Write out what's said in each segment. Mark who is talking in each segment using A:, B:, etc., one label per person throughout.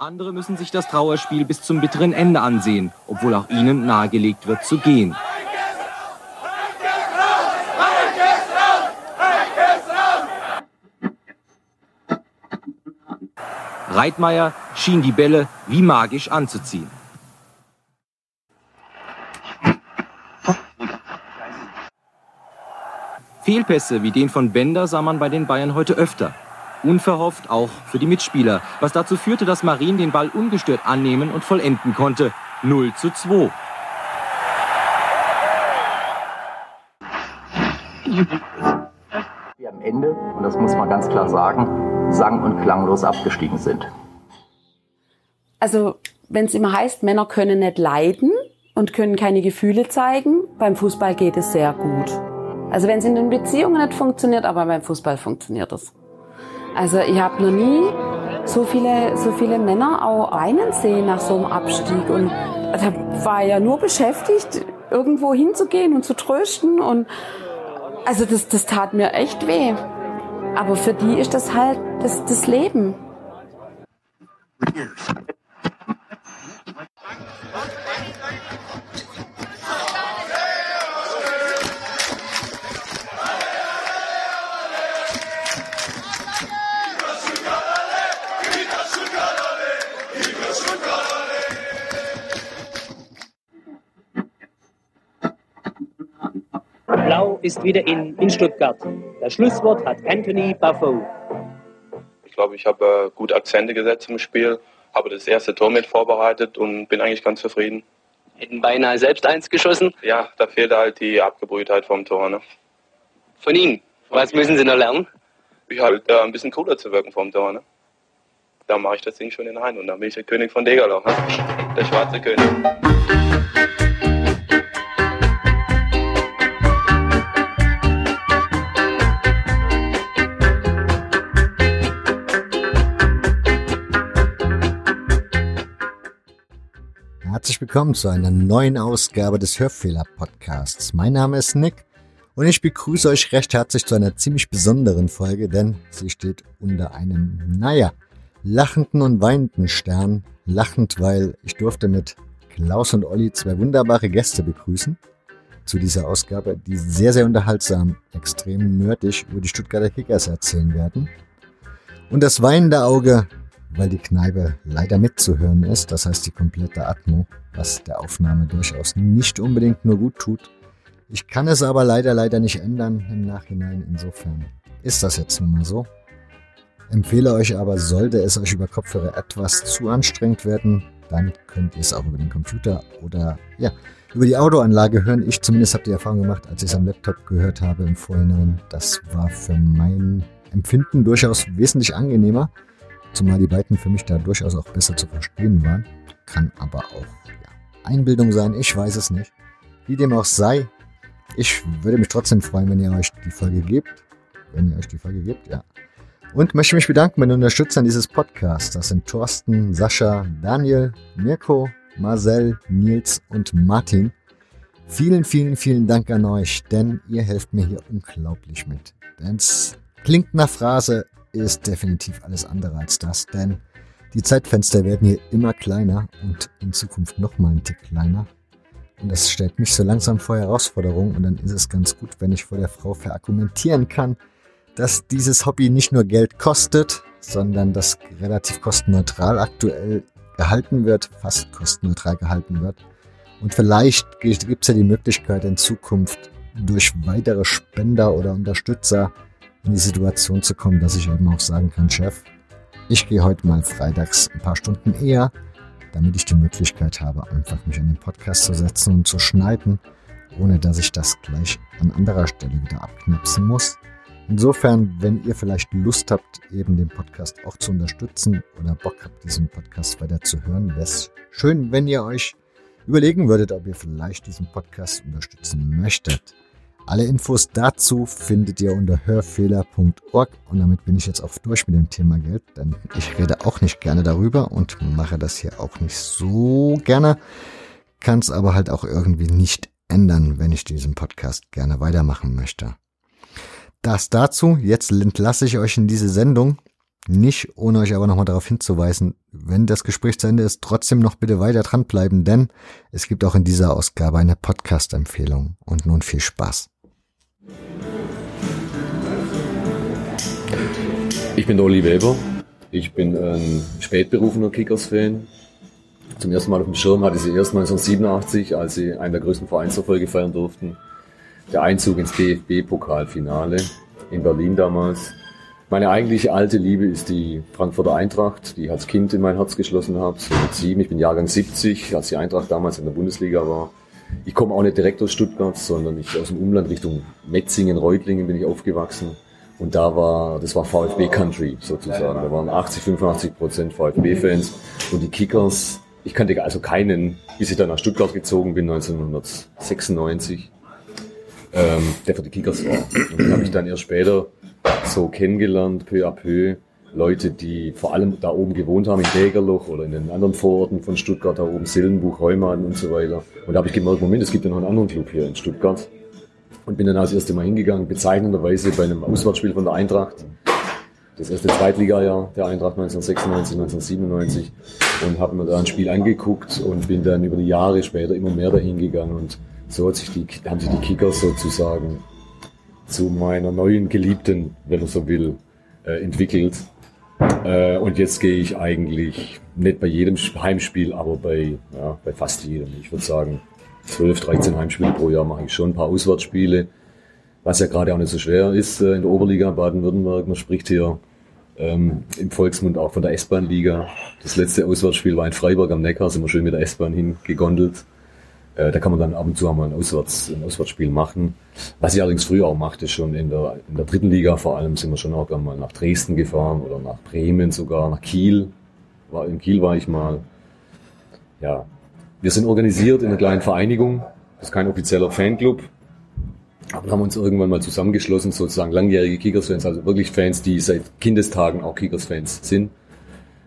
A: Andere müssen sich das Trauerspiel bis zum bitteren Ende ansehen, obwohl auch ihnen nahegelegt wird zu gehen. Reitmeier schien die Bälle wie magisch anzuziehen. Fehlpässe wie den von Bender sah man bei den Bayern heute öfter. Unverhofft auch für die Mitspieler, was dazu führte, dass Marin den Ball ungestört annehmen und vollenden konnte. 0 zu 2.
B: Wir am Ende, und das muss man ganz klar sagen, sang- und klanglos abgestiegen sind.
C: Also, wenn es immer heißt, Männer können nicht leiden und können keine Gefühle zeigen, beim Fußball geht es sehr gut. Also wenn es in den Beziehungen nicht funktioniert, aber beim Fußball funktioniert es. Also ich habe noch nie so viele, so viele Männer auch weinen sehen nach so einem Abstieg und da war ja nur beschäftigt, irgendwo hinzugehen und zu trösten und also das, das tat mir echt weh. Aber für die ist das halt das, das Leben.
D: Ist wieder in, in Stuttgart. Das Schlusswort hat Anthony Buffo.
E: Ich glaube, ich habe äh, gut Akzente gesetzt im Spiel, habe das erste Tor mit vorbereitet und bin eigentlich ganz zufrieden.
D: Hätten beinahe selbst eins geschossen.
E: Ja, da fehlt halt die Abgebrühtheit vom Tor. Ne?
D: Von ihm. Was müssen Sie noch lernen?
E: Ich halt äh, ein bisschen cooler zu wirken vom Tor. Ne? Da mache ich das Ding schon in ein und dann bin ich der König von Degerloch. Ne? Der schwarze König.
F: Herzlich willkommen zu einer neuen Ausgabe des Hörfehler-Podcasts. Mein Name ist Nick und ich begrüße euch recht herzlich zu einer ziemlich besonderen Folge, denn sie steht unter einem, naja, lachenden und weinenden Stern. Lachend, weil ich durfte mit Klaus und Olli zwei wunderbare Gäste begrüßen zu dieser Ausgabe, die sehr, sehr unterhaltsam, extrem nerdig über die Stuttgarter Kickers erzählen werden. Und das weinende Auge, weil die Kneipe leider mitzuhören ist, das heißt die komplette Atmo, was der Aufnahme durchaus nicht unbedingt nur gut tut. Ich kann es aber leider, leider nicht ändern im Nachhinein. Insofern ist das jetzt nun mal so. Empfehle euch aber, sollte es euch über Kopfhörer etwas zu anstrengend werden, dann könnt ihr es auch über den Computer oder ja, über die Audioanlage hören. Ich zumindest habe die Erfahrung gemacht, als ich es am Laptop gehört habe im Vorhinein. Das war für mein Empfinden durchaus wesentlich angenehmer, zumal die beiden für mich da durchaus auch besser zu verstehen waren. Kann aber auch ja, Einbildung sein, ich weiß es nicht. Wie dem auch sei, ich würde mich trotzdem freuen, wenn ihr euch die Folge gebt. Wenn ihr euch die Folge gebt, ja. Und möchte mich bedanken bei den Unterstützern dieses Podcasts. Das sind Thorsten, Sascha, Daniel, Mirko, Marcel, Nils und Martin. Vielen, vielen, vielen Dank an euch, denn ihr helft mir hier unglaublich mit. Denn es klingt nach Phrase, ist definitiv alles andere als das, denn die Zeitfenster werden hier immer kleiner und in Zukunft noch mal ein Tick kleiner. Und das stellt mich so langsam vor Herausforderungen und dann ist es ganz gut, wenn ich vor der Frau verargumentieren kann, dass dieses Hobby nicht nur Geld kostet, sondern das relativ kostenneutral aktuell gehalten wird, fast kostenneutral gehalten wird. Und vielleicht gibt es ja die Möglichkeit in Zukunft durch weitere Spender oder Unterstützer in die Situation zu kommen, dass ich eben auch sagen kann, Chef, ich gehe heute mal freitags ein paar Stunden eher, damit ich die Möglichkeit habe, einfach mich an den Podcast zu setzen und zu schneiden, ohne dass ich das gleich an anderer Stelle wieder abknipsen muss. Insofern, wenn ihr vielleicht Lust habt, eben den Podcast auch zu unterstützen oder Bock habt, diesen Podcast weiter zu hören, wäre es schön, wenn ihr euch überlegen würdet, ob ihr vielleicht diesen Podcast unterstützen möchtet. Alle Infos dazu findet ihr unter hörfehler.org und damit bin ich jetzt auch durch mit dem Thema Geld, denn ich rede auch nicht gerne darüber und mache das hier auch nicht so gerne, kann es aber halt auch irgendwie nicht ändern, wenn ich diesen Podcast gerne weitermachen möchte. Das dazu, jetzt entlasse ich euch in diese Sendung
G: Nicht ohne euch aber nochmal darauf hinzuweisen, wenn das Gespräch zu Ende ist, trotzdem noch bitte weiter dranbleiben, denn es gibt auch in dieser Ausgabe eine Podcast-Empfehlung. Und nun viel Spaß.
H: Ich bin Oli Weber. Ich bin ein spätberufener Kickers-Fan. Zum ersten Mal auf dem Schirm hatte sie erst 1987, als sie einen der größten Vereinserfolge feiern durften. Der Einzug ins DFB-Pokalfinale in Berlin damals. Meine eigentliche alte Liebe ist die Frankfurter Eintracht, die ich als Kind in mein Herz geschlossen habe. So mit sieben, ich bin Jahrgang 70, als die Eintracht damals in der Bundesliga war. Ich komme auch nicht direkt aus Stuttgart, sondern ich aus dem Umland Richtung Metzingen, Reutlingen bin ich aufgewachsen. Und da war, das war VfB Country sozusagen. Da waren 80, 85 Prozent VfB-Fans. Und die Kickers, ich kannte also keinen, bis ich dann nach Stuttgart gezogen bin, 1996, ähm, der für die Kickers war. Und den habe ich dann erst später so kennengelernt, peu à peu. Leute, die vor allem da oben gewohnt haben, in Dägerloch oder in den anderen Vororten von Stuttgart, da oben Sillenbuch, Heumann und so weiter. Und da habe ich gemerkt, Moment, es gibt ja noch einen anderen Club hier in Stuttgart. Und bin dann als erste Mal hingegangen, bezeichnenderweise bei einem Auswärtsspiel von der Eintracht. Das erste Zweitligajahr der Eintracht 1996, 1997. Und habe mir da ein Spiel angeguckt und bin dann über die Jahre später immer mehr dahin gegangen. Und so hat sich die, haben sich die Kickers sozusagen zu meiner neuen Geliebten, wenn man so will, äh, entwickelt. Äh, und jetzt gehe ich eigentlich nicht bei jedem Heimspiel, aber bei, ja, bei fast jedem. Ich würde sagen, 12, 13 Heimspiele pro Jahr mache ich schon, ein paar Auswärtsspiele, was ja gerade auch nicht so schwer ist äh, in der Oberliga Baden-Württemberg. Man spricht hier ähm, im Volksmund auch von der S-Bahn-Liga. Das letzte Auswärtsspiel war in Freiburg am Neckar, sind wir schön mit der S-Bahn hingegondelt. Äh, da kann man dann ab und zu einmal ein, Auswärts, ein Auswärtsspiel machen. Was ich allerdings früher auch machte, schon in der, in der dritten Liga vor allem, sind wir schon auch einmal nach Dresden gefahren oder nach Bremen sogar, nach Kiel. War, in Kiel war ich mal. Ja, wir sind organisiert in einer kleinen Vereinigung. Das ist kein offizieller Fanclub. Aber haben uns irgendwann mal zusammengeschlossen, sozusagen langjährige Kickers-Fans, also wirklich Fans, die seit Kindestagen auch Kickers-Fans sind.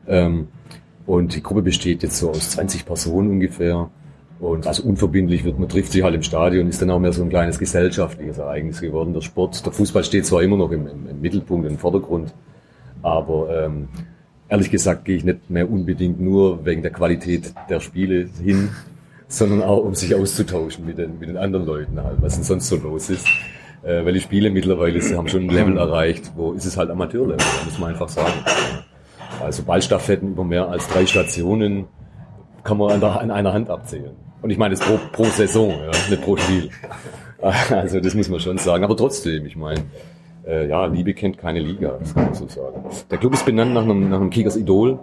H: Ähm, und die Gruppe besteht jetzt so aus 20 Personen ungefähr. Und also unverbindlich wird, man trifft sich halt im Stadion, ist dann auch mehr so ein kleines gesellschaftliches Ereignis geworden. Der Sport, der Fußball steht zwar immer noch im, im, im Mittelpunkt, im Vordergrund, aber ähm, ehrlich gesagt gehe ich nicht mehr unbedingt nur wegen der Qualität der Spiele hin, sondern auch um sich auszutauschen mit den, mit den anderen Leuten halt, was denn sonst so los ist. Äh, weil die Spiele mittlerweile haben schon ein Level erreicht, wo ist es halt Amateurlevel, muss man einfach sagen. Also Ballstaffetten über mehr als drei Stationen kann man an, der, an einer Hand abzählen. Und ich meine, das pro, pro Saison, ja, nicht pro Spiel. Also das muss man schon sagen. Aber trotzdem, ich meine, äh, ja, Liebe kennt keine Liga, das kann man so sagen. Der Club ist benannt nach einem, nach einem Kickers Idol.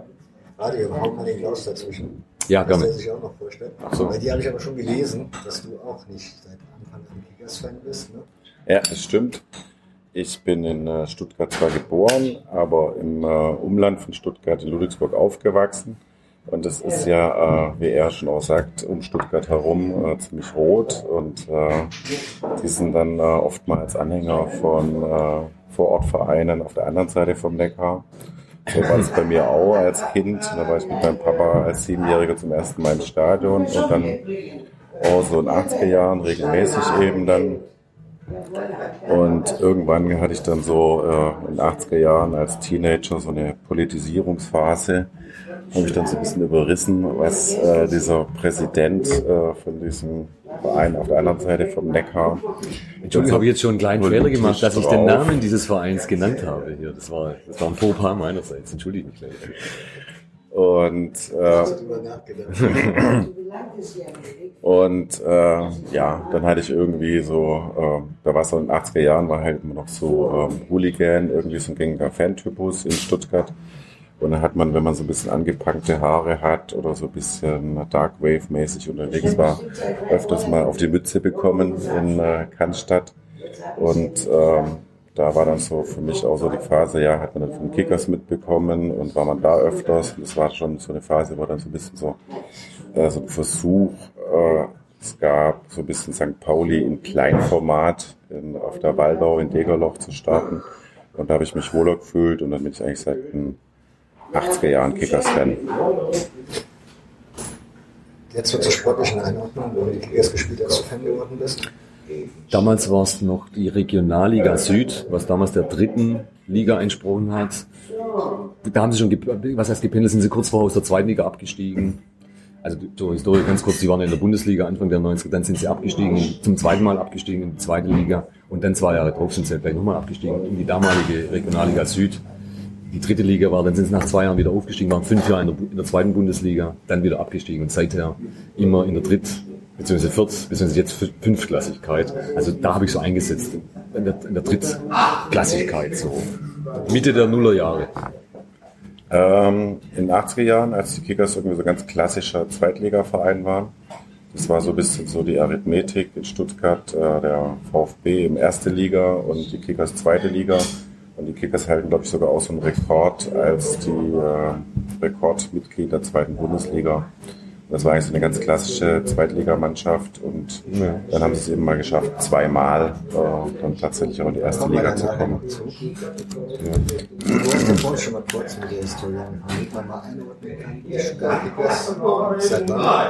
F: Radio, hau mal den Klaus dazwischen.
H: Ja, gerne.
F: Das sich auch noch vorstellen.
H: Ach so.
F: Bei dir habe ich aber schon gelesen, dass du auch nicht seit Anfang an Kickers-Fan bist, ne?
I: Ja, das stimmt. Ich bin in äh, Stuttgart zwar geboren, aber im äh, Umland von Stuttgart in Ludwigsburg aufgewachsen. Und es ist ja, äh, wie er schon auch sagt, um Stuttgart herum äh, ziemlich rot. Und äh, die sind dann äh, oftmals Anhänger von äh, Vorortvereinen auf der anderen Seite vom Neckar. So war es bei mir auch als Kind. Da war ich mit meinem Papa als Siebenjähriger zum ersten Mal im Stadion und dann auch so in den 80er Jahren regelmäßig eben dann. Und irgendwann hatte ich dann so äh, in den 80er Jahren als Teenager so eine Politisierungsphase habe ich dann so ein bisschen überrissen, was äh, dieser Präsident äh, von diesem Verein auf der anderen Seite vom Neckar.
H: Entschuldigung, habe ich jetzt schon einen kleinen Fehler gemacht, dass ich den Namen dieses Vereins genannt habe hier. Das war, das war ein Fauxpas meinerseits. Entschuldige mich gleich.
I: Und, äh, und äh, ja, dann hatte ich irgendwie so, äh, da war es so in den 80er Jahren, war halt immer noch so ähm, Hooligan, irgendwie so ein gängiger Fantypus in Stuttgart. Und dann hat man, wenn man so ein bisschen angepackte Haare hat oder so ein bisschen Dark Wave-mäßig unterwegs war, öfters mal auf die Mütze bekommen in äh, Cannstatt. Und ähm, da war dann so für mich auch so die Phase, ja, hat man dann von Kickers mitbekommen und war man da öfters. Und das war schon so eine Phase, wo dann so ein bisschen so, äh, so ein Versuch, äh, es gab so ein bisschen St. Pauli in Kleinformat in, auf der Waldau in Degerloch zu starten. Und da habe ich mich wohler gefühlt und dann bin ich eigentlich seit ein 80er Jahren Kickers-Fan.
F: Jetzt zur sportlichen Einordnung, wo du die Kickers gespielt als du Fan geworden bist.
H: Damals war es noch die Regionalliga Süd, was damals der dritten Liga entsprochen hat. da haben sie schon, was heißt gependelt, sind sie kurz vorher aus der zweiten Liga abgestiegen. Also zur Historie ganz kurz, die waren in der Bundesliga Anfang der 90er, dann sind sie abgestiegen, zum zweiten Mal abgestiegen in die zweite Liga und dann zwei Jahre drauf sind sie gleich nochmal abgestiegen in die damalige Regionalliga Süd. Die dritte Liga war, dann sind sie nach zwei Jahren wieder aufgestiegen, waren fünf Jahre in der, in der zweiten Bundesliga, dann wieder abgestiegen und seither immer in der Dritt- beziehungsweise Viert- beziehungsweise jetzt Fü- Fünftklassigkeit. Also da habe ich so eingesetzt, in der, in der Drittklassigkeit, so Mitte der Nullerjahre.
I: Ähm, in den 80er Jahren, als die Kickers irgendwie so ganz klassischer Zweitligaverein waren, das war so ein bisschen so die Arithmetik in Stuttgart, äh, der VfB im erste Liga und die Kickers zweite Liga. Und die Kickers halten, glaube ich, sogar auch so einen Rekord als die äh, Rekordmitglied der zweiten Bundesliga. Das war eigentlich so eine ganz klassische Zweitligamannschaft und dann haben sie es eben mal geschafft, zweimal äh, dann tatsächlich auch in die erste Liga zu kommen.
F: Ja?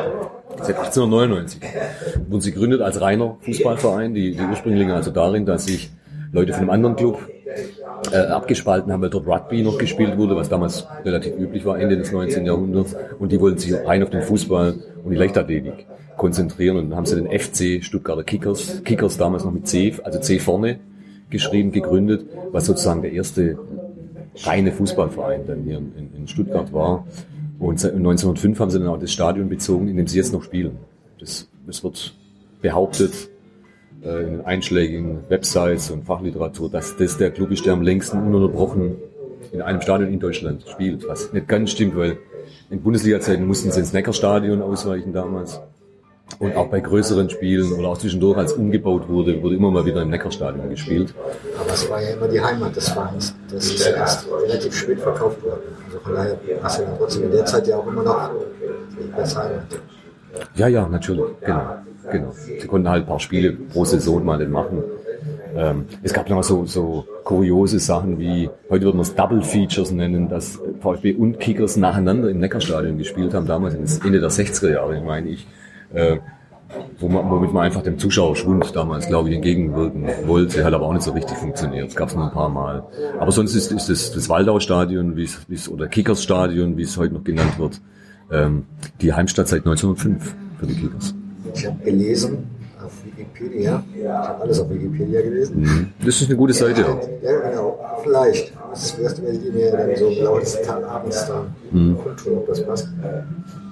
F: Seit
H: 1899 wurden sie gegründet als reiner Fußballverein. Die, die Ursprünge liegen also darin, dass sich Leute von einem anderen Club äh, abgespalten haben, weil dort Rugby noch gespielt wurde, was damals relativ üblich war, Ende des 19. Jahrhunderts. Und die wollten sich rein auf den Fußball und die Leichtathletik konzentrieren. Und dann haben sie den FC Stuttgarter Kickers, Kickers damals noch mit C, also C vorne geschrieben, gegründet, was sozusagen der erste reine Fußballverein dann hier in, in Stuttgart war. Und seit 1905 haben sie dann auch das Stadion bezogen, in dem sie jetzt noch spielen. Das, das wird behauptet äh, in den einschlägigen Websites und Fachliteratur, dass das der Club ist, der am längsten ununterbrochen in einem Stadion in Deutschland spielt. Was nicht ganz stimmt, weil in Bundesliga-Zeiten mussten sie ins Neckarstadion ausweichen damals. Und auch bei größeren Spielen oder auch zwischendurch, als umgebaut wurde, wurde immer mal wieder im Neckarstadion gespielt.
F: Aber es war ja immer die Heimat des Vereins. Das ist ja erst relativ spät verkauft worden. Also von daher hast du ja trotzdem in der Zeit ja auch immer noch die beste Heimat.
H: Ja, ja, natürlich, genau, genau. Sie konnten halt ein paar Spiele pro Saison mal nicht machen. Ähm, es gab noch so, so kuriose Sachen wie, heute würden wir es Double Features nennen, dass VfB und Kickers nacheinander im Neckarstadion gespielt haben, damals Ende der 60er Jahre, meine ich. Äh, wo man, womit man einfach dem Zuschauerschwund damals, glaube ich, entgegenwirken wollte, hat aber auch nicht so richtig funktioniert. Es gab es nur ein paar Mal. Aber sonst ist, ist das, das Waldau-Stadion, wie es, oder Kickers-Stadion, wie es heute noch genannt wird, ähm, die Heimstatt seit 1905 für die Kickers.
F: Ich habe gelesen Wikipedia, ich habe alles auf Wikipedia gelesen.
H: Mhm. Das ist eine gute Seite.
F: Ja, genau. Vielleicht. Das wirst werdet ihr mir dann so im Laufe des Tages abends dann
H: Mhm.
F: kundtun, ob das passt.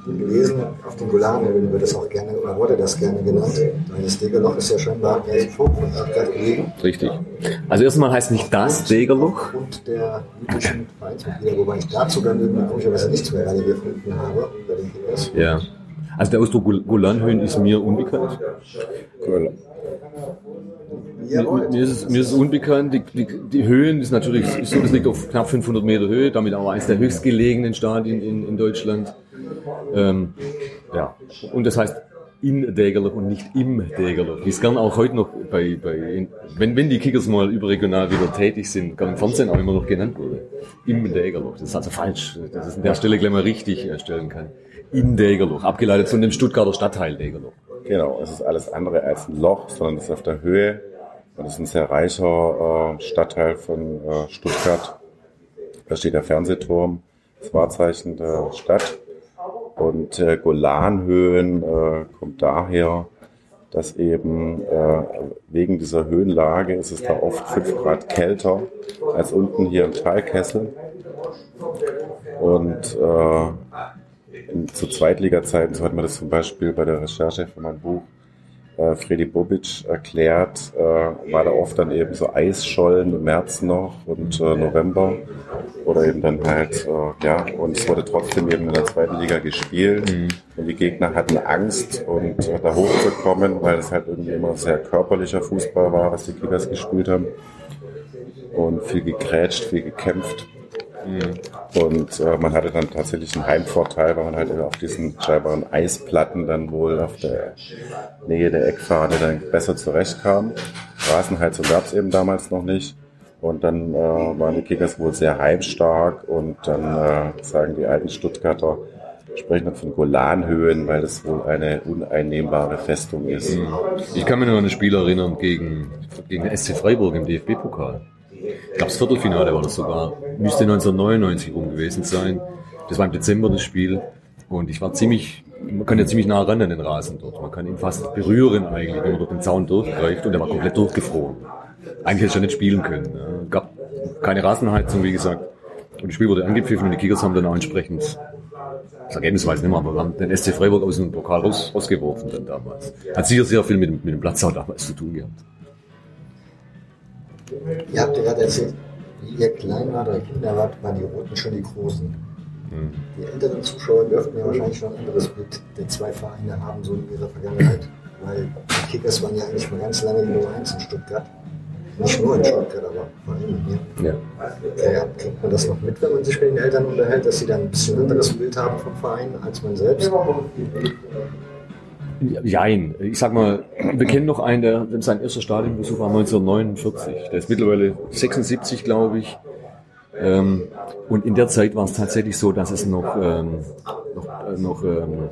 F: Gelesen, auf den Golanhöhen wird das auch gerne, oder wurde das gerne genannt. Weil das Degerloch ist ja scheinbar relativ hoch von Stuttgart gelegen.
H: Richtig. Also erstmal heißt nicht das Degerloch.
F: Und der üblichen Vereinsmitglieder, wobei ich dazu dann irgendwie komischerweise nichts mehr gerade gefunden habe, bei den.
H: Ja. Also der Ausdruck Gol- Golanhöhen ist mir unbekannt.
I: Cool.
H: Mir, ist es, mir ist es unbekannt. Die, die, die Höhen ist natürlich ist so, das liegt auf knapp 500 Meter Höhe, damit auch eines der höchstgelegenen Stadien in, in Deutschland. Ähm, ja. Und das heißt in Dägerloch und nicht im Dägerloch. Wie es gern auch heute noch bei, bei in, wenn, wenn die Kickers mal überregional wieder tätig sind, gern im Fernsehen auch immer noch genannt wurde. Im Dägerloch. Das ist also falsch, dass es an der Stelle gleich mal richtig äh, stellen kann. In Dägerloch, abgeleitet von dem Stuttgarter Stadtteil Dägerloch.
I: Genau, es ist alles andere als ein Loch, sondern es ist auf der Höhe und es ist ein sehr reicher äh, Stadtteil von äh, Stuttgart. Da steht der Fernsehturm, das Wahrzeichen der Stadt. Und äh, Golanhöhen kommt daher, dass eben wegen dieser Höhenlage ist es da oft fünf Grad kälter als unten hier im Talkessel. Und in, zu Zweitliga-Zeiten, so hat man das zum Beispiel bei der Recherche für mein Buch äh, Freddy Bobic erklärt, äh, war da oft dann eben so Eisschollen im März noch und äh, November oder eben dann halt, äh, ja, und es wurde trotzdem eben in der zweiten Liga gespielt und die Gegner hatten Angst und äh, da hochzukommen, weil es halt irgendwie immer sehr körperlicher Fußball war, was die Kickers gespielt haben und viel gegrätscht, viel gekämpft. Und äh, man hatte dann tatsächlich einen Heimvorteil, weil man halt auf diesen scheinbaren Eisplatten dann wohl auf der Nähe der Eckfahne dann besser zurechtkam. Rasenheizung gab es eben damals noch nicht. Und dann äh, waren die Kickers wohl sehr heimstark und dann äh, sagen die alten Stuttgarter, sprechen dann von Golanhöhen, weil das wohl eine uneinnehmbare Festung ist.
H: Ich kann mich nur an ein Spiel erinnern gegen, gegen SC Freiburg im DFB-Pokal. Ich glaube das Viertelfinale war das sogar, müsste 1999 rum gewesen sein. Das war im Dezember das Spiel und ich war ziemlich, man kann ja ziemlich nah ran an den Rasen dort. Man kann ihn fast berühren eigentlich, wenn man dort den Zaun durchgreift und der war komplett durchgefroren. Eigentlich hätte ich schon nicht spielen können. Ja. Gab keine Rasenheizung, wie gesagt. Und das Spiel wurde angepfiffen und die Kickers haben dann auch entsprechend, das Ergebnis weiß ich nicht mehr, aber wir haben den SC Freiburg aus dem Pokal raus, rausgeworfen dann damals. Hat sicher sehr viel mit, mit dem Platz auch damals zu tun gehabt.
F: Ihr habt ja gerade erzählt, wie ihr klein wart oder Kinder wart, waren die Roten schon die Großen. Die älteren Zuschauer dürften ja wahrscheinlich schon ein anderes Bild der zwei Vereine haben, so in ihrer Vergangenheit. Weil die Kickers waren ja eigentlich mal ganz lange die Nummer 1 in Stuttgart. Nicht nur in Stuttgart, aber vor allem hier.
H: Ja.
F: Ja, kriegt man das noch mit, wenn man sich mit den Eltern unterhält, dass sie dann ein bisschen anderes Bild haben vom Verein als man selbst?
H: Jein. Ich sag mal, wir kennen noch einen, der sein erster Stadionbesuch war 1949. Der ist mittlerweile 76, glaube ich. Ähm, und in der Zeit war es tatsächlich so, dass es noch, ähm, noch, äh, noch ähm,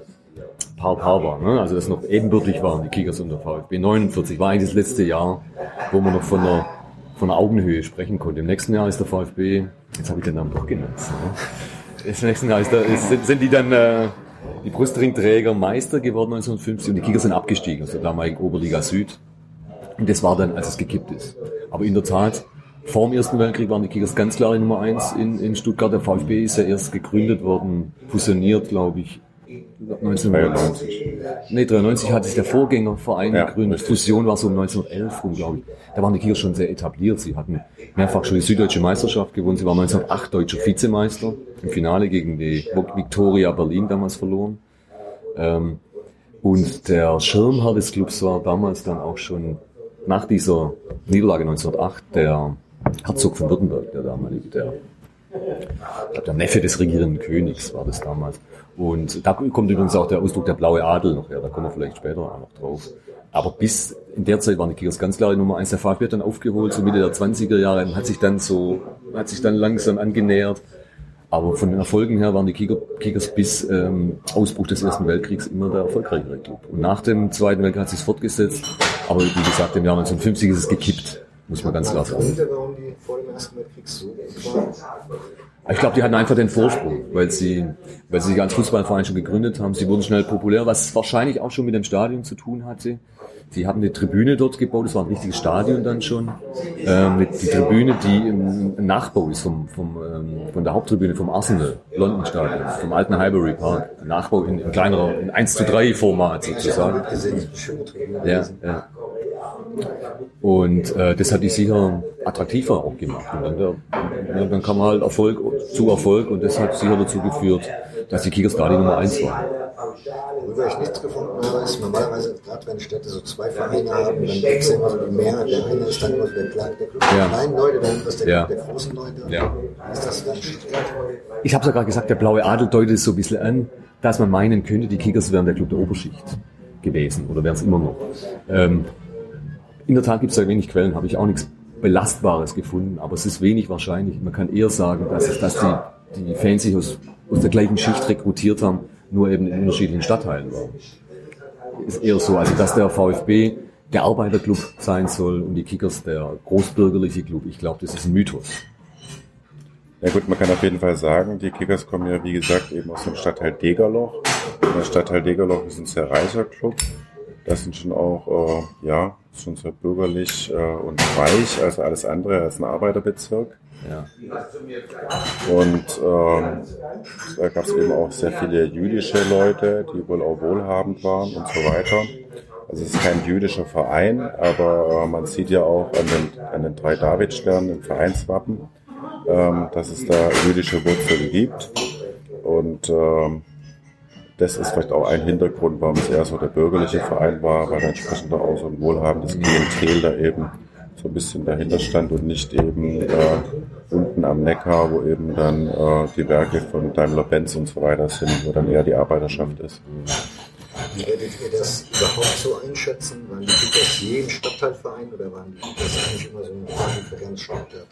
H: Paar Paar war. Ne? Also dass noch ebenbürtig waren, die Kickers und der VfB. 49 war eigentlich das letzte Jahr, wo man noch von der, von der Augenhöhe sprechen konnte. Im nächsten Jahr ist der VfB, jetzt habe ich den Namen doch genannt. Ne? Im nächsten Jahr ist der, ist, sind, sind die dann äh, die Brustringträger Meister geworden 1950 und die Kickers sind abgestiegen aus der damaligen Oberliga Süd. Und das war dann, als es gekippt ist. Aber in der Tat, vor dem Ersten Weltkrieg waren die Kickers ganz klar die Nummer eins in, in Stuttgart. Der VfB ist ja erst gegründet worden, fusioniert, glaube ich, 1993. Nee, 93 hatte sich der Vorgängerverein
I: Ja,
H: gegründet.
I: richtig.
H: Fusion war so um 1911 rum, glaube ich. Da waren die Kickers schon sehr etabliert. Sie hatten mehrfach schon die Süddeutsche Meisterschaft gewonnen. Sie waren 1908 deutscher Vizemeister. Im Finale gegen die Victoria Berlin damals verloren. Ähm, und der Schirmherr des Clubs war damals dann auch schon nach dieser Niederlage 1908 der Herzog von Württemberg, der damalige, der, ich glaub, der Neffe des regierenden Königs war das damals. Und da kommt übrigens auch der Ausdruck der blaue Adel noch her, da kommen wir vielleicht später auch noch drauf. Aber bis in der Zeit waren die Kickers ganz klar die Nummer eins. Der VfB hat dann aufgeholt, so Mitte der 20er Jahre, und hat sich dann so, hat sich dann langsam angenähert. Aber von den Erfolgen her waren die Kicker, Kickers bis ähm, Ausbruch des Ersten Weltkriegs immer der erfolgreichere Club. Und nach dem Zweiten Weltkrieg hat sich fortgesetzt. Aber wie gesagt, im Jahr 1950 ist es gekippt, muss man ganz klar sagen. Ich glaube, die hatten einfach den Vorsprung, weil sie, weil sie sich als Fußballverein schon gegründet haben. Sie wurden schnell populär, was wahrscheinlich auch schon mit dem Stadion zu tun hatte. Sie haben eine Tribüne dort gebaut, das war ein richtiges Stadion dann schon. Ähm, mit die Tribüne, die im Nachbau ist vom, vom, ähm, von der Haupttribüne vom Arsenal, London Stadion, vom alten Highbury Park. Nachbau in, in kleinerer, in 1 zu 3 Format sozusagen. Ja, ja. Und äh, das hat die sicher attraktiver auch gemacht. Und dann, der, dann kam halt Erfolg zu Erfolg und das hat sicher dazu geführt, dass die Kickers da die Nummer eins waren.
F: Worüber ich nichts gefunden habe, ist normalerweise, gerade wenn Städte so zwei Vereine haben, dann gibt es immer so die Mehrheit. Der eine ist dann immer so der, Kle- der Club der
H: Ja.
F: kleinen Leute, der andere ist der
H: Ja.
F: Club der großen Leute.
H: Ja.
F: Ist das dann Stuttgart?
H: Ich habe ja gerade gesagt, der blaue Adel deutet es so ein bisschen an, dass man meinen könnte, die Kickers wären der Club der Oberschicht gewesen oder wären es immer noch. Ähm, in der Tat gibt es da wenig Quellen, habe ich auch nichts Belastbares gefunden, aber es ist wenig wahrscheinlich. Man kann eher sagen, dass, es, dass die, die Fans sich aus, aus der gleichen Schicht rekrutiert haben, nur eben in unterschiedlichen Stadtteilen waren. Ist eher so, also dass der VfB der Arbeiterclub sein soll und die Kickers der großbürgerliche Club. Ich glaube, das ist ein Mythos.
I: Ja gut, man kann auf jeden Fall sagen, die Kickers kommen ja wie gesagt eben aus dem Stadtteil Degerloch. Und der Stadtteil Degerloch ist ein sehr reicher Club. Das sind schon auch, äh, ja, schon sehr bürgerlich äh, und reich, also alles andere als ein Arbeiterbezirk.
H: Ja.
I: Und ähm, da gab es eben auch sehr viele jüdische Leute, die wohl auch wohlhabend waren und so weiter. Also es ist kein jüdischer Verein, aber äh, man sieht ja auch an den, an den drei Davidsternen im Vereinswappen, ähm, dass es da jüdische Wurzeln gibt. Und ähm, das ist vielleicht auch ein Hintergrund, warum es eher so der bürgerliche Verein war, weil entsprechend auch so ein wohlhabendes Klientel da eben so ein bisschen dahinter stand und nicht eben äh, unten am Neckar, wo eben dann äh, die Werke von Daimler-Benz und so weiter sind, wo dann eher die Arbeiterschaft ist.
F: Wie werdet ihr das überhaupt so einschätzen? Waren die Kickers je ein Stadtteilverein oder waren die Kickers eigentlich immer so ein Verein für ganz Stuttgart?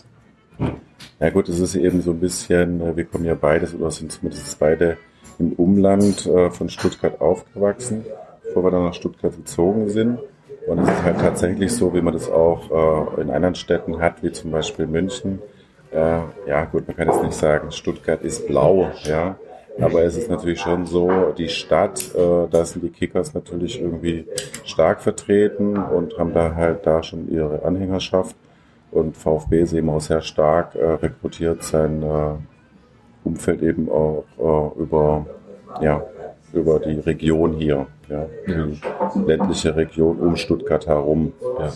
I: Ja gut, es ist eben so ein bisschen, äh, wir kommen ja beides oder sind zumindest beide im Umland äh, von Stuttgart aufgewachsen, bevor wir dann nach Stuttgart gezogen sind. Und es ist halt tatsächlich so, wie man das auch äh, in anderen Städten hat, wie zum Beispiel München. Äh, ja, gut, man kann jetzt nicht sagen, Stuttgart ist blau, ja. Aber es ist natürlich schon so, die Stadt, äh, da sind die Kickers natürlich irgendwie stark vertreten und haben da halt da schon ihre Anhängerschaft. Und VfB ist eben auch sehr stark äh, rekrutiert sein äh, Umfeld eben auch äh, über, ja, über die Region hier, ja, die ländliche Region um Stuttgart herum. Ja.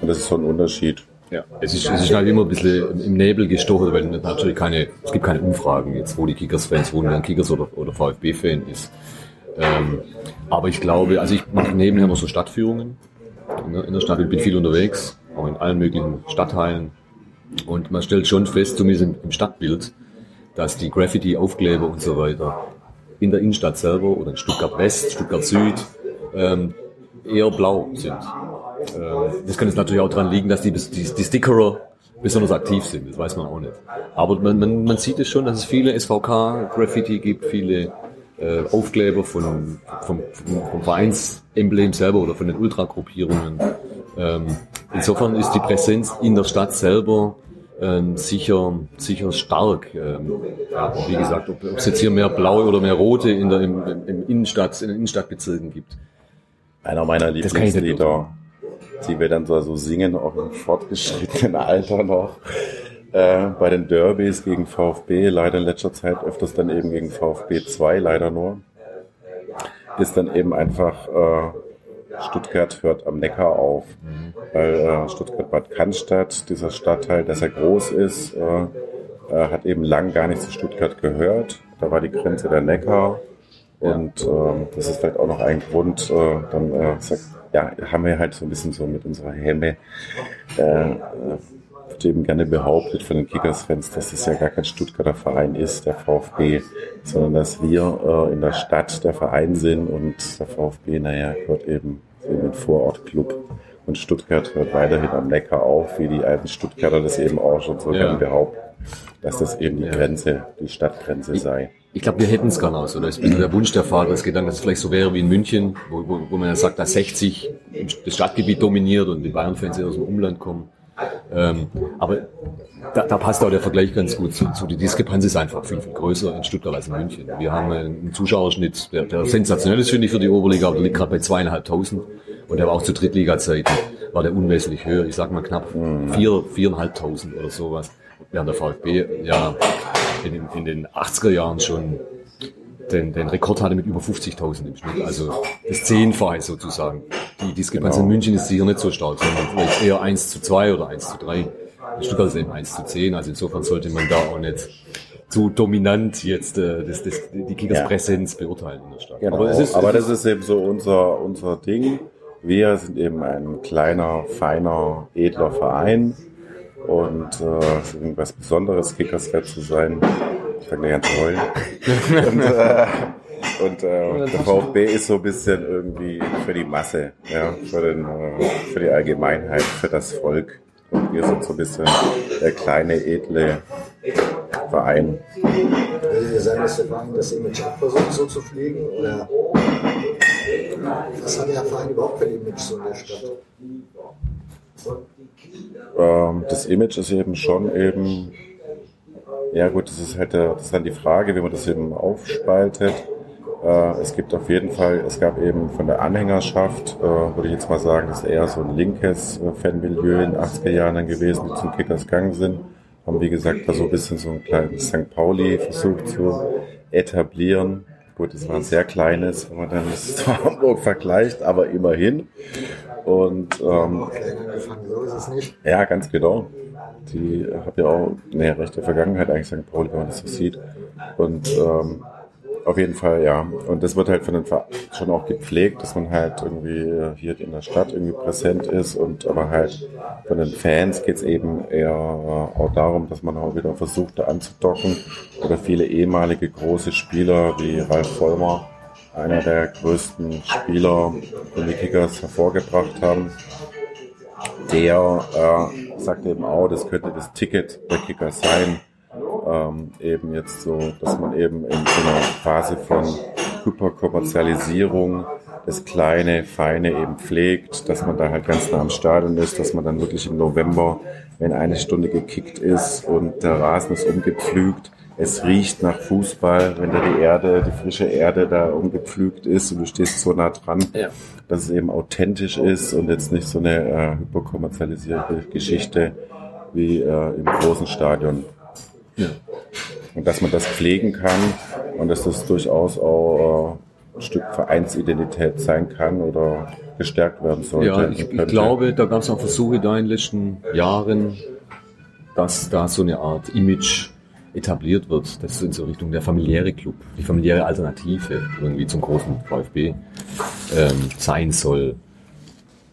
I: Und das ist so ein Unterschied.
H: Ja, es ist, es ist halt immer ein bisschen im Nebel gestochen, weil natürlich keine, es gibt keine Umfragen jetzt, wo die Kickers-Fans wohnen, ein Kickers- oder, oder VfB-Fan ist. Ähm, aber ich glaube, also ich mache nebenher noch so Stadtführungen in der, Stadt, ich bin viel unterwegs, auch in allen möglichen Stadtteilen. Und man stellt schon fest, zumindest im, im Stadtbild, dass die Graffiti, Aufkleber und so weiter in der Innenstadt selber oder in Stuttgart West, Stuttgart Süd ähm, eher blau sind. Äh, das könnte natürlich auch daran liegen, dass die, die, die Stickerer besonders aktiv sind, das weiß man auch nicht. Aber man, man, man sieht es schon, dass es viele SVK-Graffiti gibt, viele äh, Aufkleber von, vom, vom Vereinsemblem selber oder von den Ultragruppierungen. Ähm, insofern ist die Präsenz in der Stadt selber ähm, sicher, sicher stark. Ähm, ja, wie gesagt, ob es jetzt hier mehr blaue oder mehr rote in der, im, im Innenstadt, in den Innenstadtbezirken gibt.
I: Einer meiner Lieblingslieder die wir dann so, so singen, auch im fortgeschrittenen Alter noch. Äh, bei den Derbys gegen VfB, leider in letzter Zeit öfters dann eben gegen VfB 2, leider nur, ist dann eben einfach äh, Stuttgart hört am Neckar auf. Mhm. Weil äh, Stuttgart-Bad Cannstatt, dieser Stadtteil, dass er groß ist, äh, äh, hat eben lang gar nicht zu Stuttgart gehört. Da war die Grenze der Neckar. Und ähm, das ist vielleicht auch noch ein Grund, äh, dann äh, sagt ja, haben wir halt so ein bisschen so mit unserer Hemme äh, eben gerne behauptet von den Kickers-Fans, dass das ja gar kein Stuttgarter Verein ist, der VfB, sondern dass wir äh, in der Stadt der Verein sind und der VfB, naja, gehört eben in den Vorortclub. Und Stuttgart hört weiterhin am Neckar auf, wie die alten Stuttgarter das eben auch schon so ja. behaupten, dass das eben die. Grenze, die Stadtgrenze sei.
H: Ich glaube, wir hätten es gar nicht. Oder ist der Wunsch der Vater, das Gedanke, dass es vielleicht so wäre wie in München, wo, wo, wo man ja sagt, dass 60 das Stadtgebiet dominiert und die Bayern-Fans aus dem Umland kommen. Ähm, aber da, da passt auch der Vergleich ganz gut zu. zu. Die Diskrepanz ist einfach viel, viel größer in Stuttgart als in München. Wir haben einen Zuschauerschnitt, der, der sensationell ist, finde ich, für die Oberliga, aber der liegt gerade bei zweieinhalbtausend. Und der war auch zu Drittliga-Zeiten, war der unwesentlich höher. Ich sag mal knapp vier, viereinhalbtausend oder sowas. Während der VfB ja in, in den 80er Jahren schon den, den Rekord hatte mit über 50.000 im Schnitt. Also das Zehnfache sozusagen. Die Diskrepanz genau. in München ist sicher nicht so stark, sondern vielleicht eher 1 zu 2 oder 1 zu 3. In Stuttgart ist eben 1 zu 10. Also insofern sollte man da auch nicht zu dominant jetzt äh, das, das, die Kickers-Präsenz ja. beurteilen in der Stadt.
I: Genau. Aber, ist, Aber das ist eben so unser, unser Ding. Wir sind eben ein kleiner, feiner, edler Verein und äh, es ist irgendwas Besonderes, Kickers-Fan zu sein. Ich fange an zu heulen. und äh, und äh, der VfB ist so ein bisschen irgendwie für die Masse, ja, für, den, äh, für die Allgemeinheit, für das Volk. Und wir sind so ein bisschen der kleine, edle Verein.
F: Würdet ihr sagen, dass der Verein das Image auch versucht so zu pflegen? Oder was hat der Verein überhaupt für ein Image so in der Stadt?
I: Ähm, das Image ist eben schon eben, ja gut, das ist halt der, das ist dann die Frage, wie man das eben aufspaltet. Äh, es gibt auf jeden Fall, es gab eben von der Anhängerschaft, äh, würde ich jetzt mal sagen, das ist eher so ein linkes äh, Fanmilieu in den 80er Jahren dann gewesen, die zum Kickers gegangen sind. Haben wie gesagt da so ein bisschen so ein kleines St. Pauli versucht zu etablieren. Gut, es war ein sehr kleines, wenn man dann das zu Hamburg vergleicht, aber immerhin. Und ähm, ja, ganz genau. Die hat ja auch eine rechte Vergangenheit, eigentlich St. Pauli, wenn man das so sieht. Und ähm, auf jeden Fall, ja. Und das wird halt von den Ver schon auch gepflegt, dass man halt irgendwie hier in der Stadt irgendwie präsent ist. Und aber halt von den Fans geht's eben eher auch darum, dass man auch wieder versucht, da anzudocken. Oder viele ehemalige große Spieler wie Ralf Vollmer einer der größten Spieler, den die Kickers hervorgebracht haben. Der äh, sagt eben auch, das könnte das Ticket der Kickers sein. Ähm, eben jetzt so, dass man eben in so einer Phase von Hyperkommerzialisierung, das Kleine, Feine eben pflegt, dass man da halt ganz nah am Stadion ist, dass man dann wirklich im November, wenn eine Stunde gekickt ist und der Rasen ist umgepflügt, es riecht nach Fußball, wenn da die Erde, die frische Erde da umgepflügt ist und du stehst so nah dran,
H: Ja.
I: dass es eben authentisch ist und jetzt nicht so eine äh, hyperkommerzialisierte Geschichte wie äh, im großen Stadion.
H: Ja.
I: Und dass man das pflegen kann und dass das durchaus auch äh, ein Stück Vereinsidentität sein kann oder gestärkt werden sollte.
H: Ja, ich, ich glaube, da gab es auch Versuche da in den letzten Jahren, dass da so eine Art Image etabliert wird, das in so Richtung der familiäre Club, die familiäre Alternative irgendwie zum großen VfB ähm, sein soll.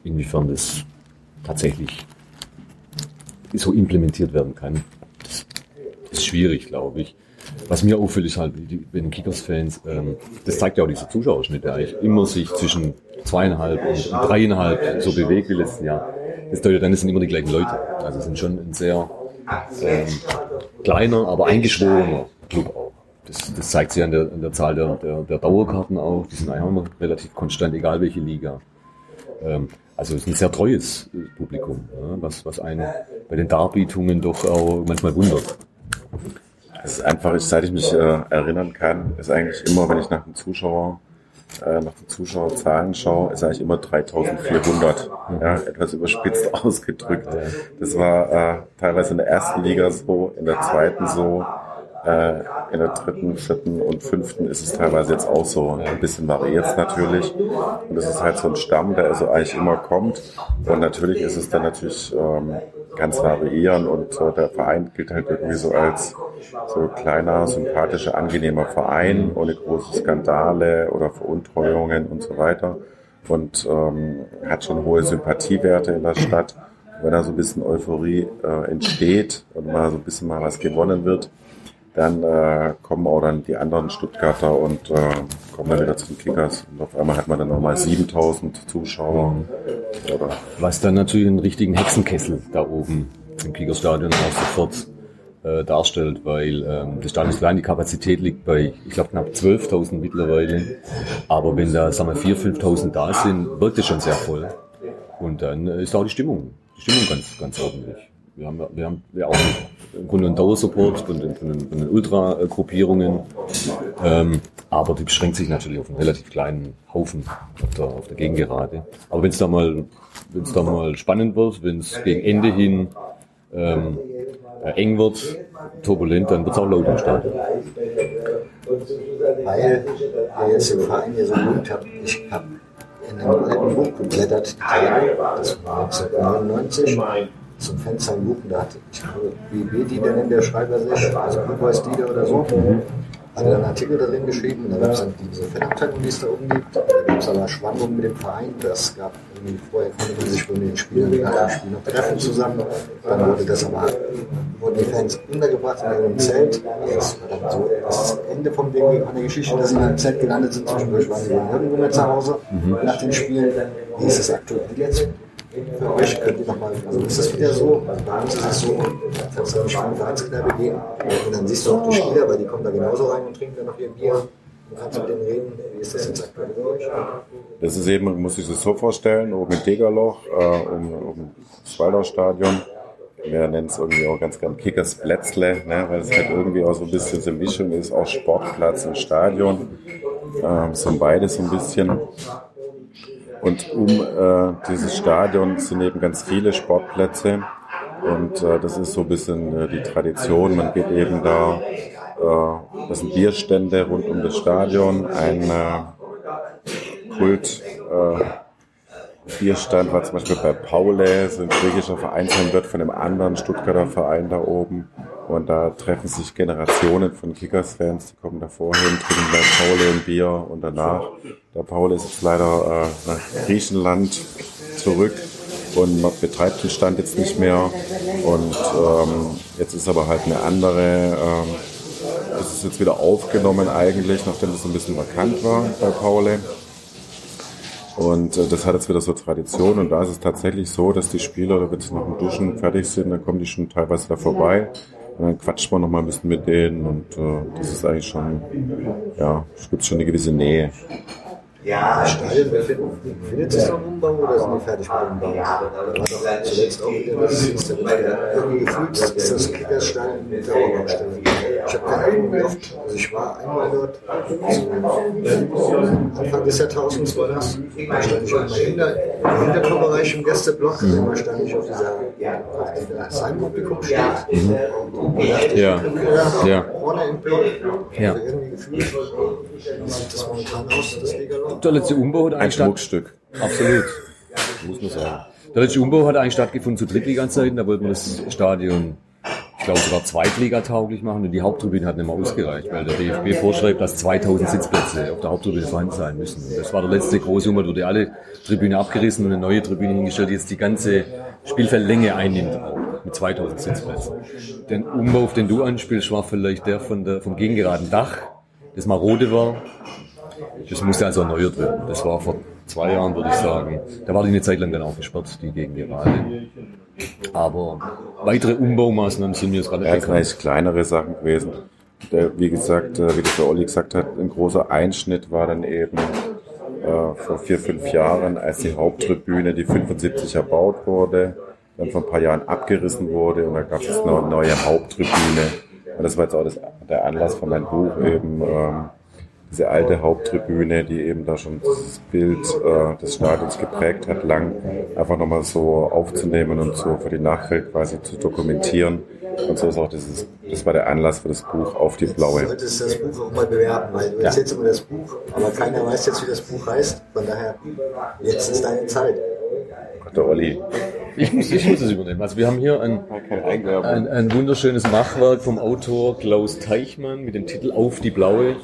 H: Inwiefern das tatsächlich so implementiert werden kann, das ist schwierig, glaube ich. Was mir auffällt, ist halt, den Kickers-Fans, ähm, das zeigt ja auch dieser Zuschauerschnitt, der eigentlich immer sich zwischen zweieinhalb und dreieinhalb so bewegt wie letzten Jahr. Das deutet dann, das sind immer die gleichen Leute. Also es sind schon ein sehr ähm, kleiner, aber eingeschworener Club auch. Das, das zeigt sich an der, an der Zahl der, der, der Dauerkarten auch. Die sind eigentlich immer relativ konstant, egal welche Liga. Ähm, also es ist ein sehr treues äh, Publikum, ja, was, was einen bei den Darbietungen doch auch manchmal wundert.
I: Es ist einfach, ich- seit ich mich äh, erinnern kann, ist eigentlich immer, wenn ich nach dem Zuschauer, äh, nach den Zuschauerzahlen schaue, ist eigentlich immer 3400. Ja, etwas überspitzt ausgedrückt. Das war äh, teilweise in der ersten Liga so, in der zweiten so, äh, in der dritten, vierten und fünften ist es teilweise jetzt auch so. Ein bisschen variiert es natürlich. Und es ist halt so ein Stamm, der also eigentlich immer kommt. Und natürlich ist es dann natürlich ähm, ganz variieren und äh, der Verein gilt halt irgendwie so als so kleiner, sympathischer, angenehmer Verein, ohne große Skandale oder Veruntreuungen und so weiter. Und ähm, hat schon hohe Sympathiewerte in der Stadt. Wenn da so ein bisschen Euphorie äh, entsteht und mal so ein bisschen mal was gewonnen wird, dann äh, kommen auch dann die anderen Stuttgarter und äh, kommen dann wieder zu den Kickers. Und auf einmal hat man dann nochmal 7000 Zuschauer. Oder
H: Was dann natürlich einen richtigen Hexenkessel da oben im Kickerstadion auch sofort äh, darstellt, weil ähm, das Stadion ist klein, die Kapazität liegt bei, ich glaube, knapp 12.000 mittlerweile. Aber wenn da, sagen wir, 4.000, 5.000 da sind, wirkt es schon sehr voll. Und dann äh, ist auch die Stimmung, die Stimmung ganz, ganz ordentlich. Wir haben, wir haben ja auch im Grunde einen Dauersupport von den, von den, von den Ultra-Gruppierungen. Ähm, aber die beschränkt sich natürlich auf einen relativ kleinen Haufen auf der, auf der Gegengerade. Aber wenn es da mal, wenn es da mal spannend wird, wenn es gegen Ende hin ähm, äh, eng wird, turbulent, dann wird es auch laut im Stadion.
F: Weil ihr jetzt den Verein hier so gut habt. Ich habe in einem alten Buch geblättert, das war 1999, zum Fenster in Buchen, da hatte ich glaube, die dann in der Schreiber sich, also Buchweiß Dieter oder so, er einen Artikel darin geschrieben und da gab es dann diese Fanabteilung, die es da oben gibt. Da gab es aber Schwankungen mit dem Verein. Das gab irgendwie vorher konnte man sich mit den Spielern nach dem Spiel noch treffen zusammen. Dann wurde das aber, wurden die Fans untergebracht in ihrem Zelt. Das war dann so das Ende vom Ding an der Geschichte, dass sie in einem Zelt gelandet sind. Zwischendurch waren sie irgendwo mehr zu Hause nach den Spielen. Wie ist es aktuell jetzt? Für euch könnt nochmal, also ist das wieder so, bei uns ist es so, dass wir nicht in Vereinskneipe gehen und dann siehst du auch die Spieler, weil die kommen da genauso rein und trinken dann noch ihr Bier. Du kannst mit denen reden, wie ist das jetzt aktuell bei euch?
I: Das ist eben, muss sich das so vorstellen, oben im Degerloch, äh, um, um das Waldau-Stadion. Wir nennen es irgendwie auch ganz gern Kickers Plätzle, ne, weil es halt irgendwie auch so ein bisschen so eine Mischung ist, auch Sportplatz und Stadion. Ähm, so beides so ein bisschen. Und um äh, dieses Stadion sind eben ganz viele Sportplätze. Und äh, das ist so ein bisschen äh, die Tradition. Man geht eben da, äh, das sind Bierstände rund um das Stadion, ein äh, Kult. Äh, war zum Beispiel bei Paule, so ein griechischer Vereinsheim wird von einem anderen Stuttgarter Verein da oben. Und da treffen sich Generationen von Kickers-Fans, die kommen da vorhin, trinken bei Paule ein Bier und danach. Der Paule ist jetzt leider äh, nach Griechenland zurück und man betreibt den Stand jetzt nicht mehr. Und ähm, jetzt ist aber halt eine andere, ähm, das ist jetzt wieder aufgenommen eigentlich, nachdem das ein bisschen vakant war bei Paule. Und äh, das hat jetzt wieder so Tradition und da ist es tatsächlich so, dass die Spieler, wenn sie nach dem Duschen fertig sind, dann kommen die schon teilweise da vorbei und dann quatscht man noch mal ein bisschen mit denen und äh, das ist eigentlich schon, ja, es gibt schon eine gewisse Nähe.
F: Das Stadion befindet, sich noch Umbau oder sind die fertig mit dem Umbau? Zuletzt auch wieder das, ist der irgendwie gefühlt, ist das Kickersstadion mit der Dauerbaustelle. Ich habe keine oft, also ich war einmal dort, so Anfang des Jahrtausends war das, da stand ich auch hinter, im Hintertorbereich im Gästeblock, mhm. da stand ich auf dieser, auf der Heimpublikum steht. Mhm.
H: Ja. Ja.
F: Vorne im Block.
H: Ja.
F: Also irgendwie gefühlt, wie sieht das momentan aus, das Liga
H: Der letzte Umbau hat
I: Ein Schmuckstück.
H: Absolut. Muss man sagen. Der letzte Umbau hat eigentlich stattgefunden zu Drittliga-Zeiten. Da wollte man das Stadion, glaube, sogar Zweitliga-tauglich machen. Und die Haupttribüne hat nicht mehr ausgereicht, weil der DFB vorschreibt, dass 2000 Sitzplätze auf der Haupttribüne vorhanden sein müssen. Und das war der letzte große Umbau. Wurde alle Tribüne abgerissen und eine neue Tribüne hingestellt, die jetzt die ganze Spielfeldlänge einnimmt. Mit 2000 Sitzplätzen. Den Umbau, auf den du anspielst, war vielleicht der, von der vom gegengeraden Dach, das marode war. Das musste also erneuert werden. Das war vor zwei Jahren, würde ich sagen. Da war die eine Zeit lang dann auch gesperrt, die Gegengerade. Aber weitere Umbaumaßnahmen sind mir jetzt gerade
I: Ja,
H: nicht
I: es sind eigentlich kleinere Sachen gewesen. Der, wie gesagt, äh, wie das der Olli gesagt hat, ein großer Einschnitt war dann eben äh, vor vier, fünf Jahren, als die Haupttribüne, die 75 erbaut wurde, dann vor ein paar Jahren abgerissen wurde und da gab es eine neue Haupttribüne. Und das war jetzt auch das, der Anlass von meinem Buch eben, ähm, diese alte Haupttribüne, die eben da schon dieses Bild äh, des Stadions geprägt hat, lang einfach nochmal so aufzunehmen und so für die Nachwelt quasi zu dokumentieren. Und so ist auch dieses, das war der Anlass für das Buch Auf die
F: Du
I: Blaue.
F: solltest das Buch auch mal bewerben, weil du
I: Ja.
F: erzählst immer das Buch, aber keiner weiß jetzt, wie das Buch heißt. Von daher, jetzt ist deine Zeit.
I: Der Olli.
H: Ich muss, ich muss es übernehmen. Also wir haben hier ein, ein, ein wunderschönes Machwerk vom Autor Klaus Teichmann mit dem Titel Auf die Blaue,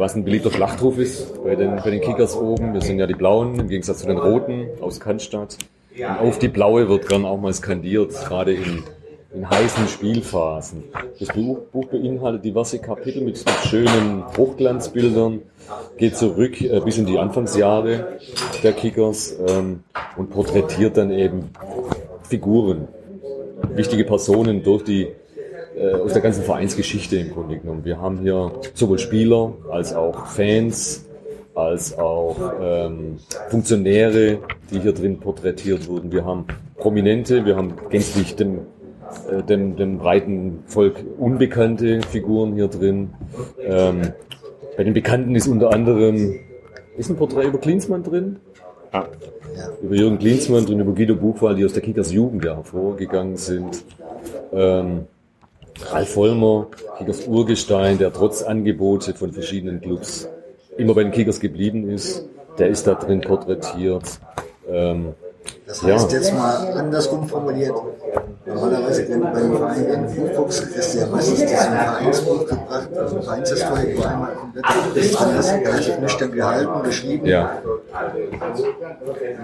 H: was ein beliebter Schlachtruf ist bei den, bei den Kickers oben. Wir sind ja die Blauen im Gegensatz zu den Roten aus Cannstatt. Und auf die Blaue wird gern auch mal skandiert, gerade in, in heißen Spielphasen. Das Buch, Buch beinhaltet diverse Kapitel mit, mit schönen Hochglanzbildern, geht zurück äh, bis in die Anfangsjahre der Kickers ähm, und porträtiert dann eben Figuren, wichtige Personen durch die äh, aus der ganzen Vereinsgeschichte im Grunde genommen. Wir haben hier sowohl Spieler als auch Fans, als auch ähm, Funktionäre, die hier drin porträtiert wurden. Wir haben Prominente, wir haben gänzlich dem, äh, dem, dem breiten Volk unbekannte Figuren hier drin. Ähm, bei den Bekannten ist unter anderem, ist ein Porträt über Klinsmann drin?
I: Ah,
H: über Jürgen Klinsmann und über Guido Buchwald, die aus der Kickers Jugend ja hervorgegangen sind. Ähm, Ralf Vollmer, Kickers Urgestein, der trotz Angebote von verschiedenen Clubs immer bei den Kickers geblieben ist, der ist da drin porträtiert. Ähm,
F: Das
H: Ja.
F: heißt jetzt mal andersrum formuliert. Normalerweise, wenn du bei einem Verein in ein Buch guckst, kriegst du ja meistens diesen Vereinsbuch gebracht, also ein Vereinshistorik, wo einmal komplett alles drin ist, relativ nüchtern gehalten, geschrieben.
H: ja,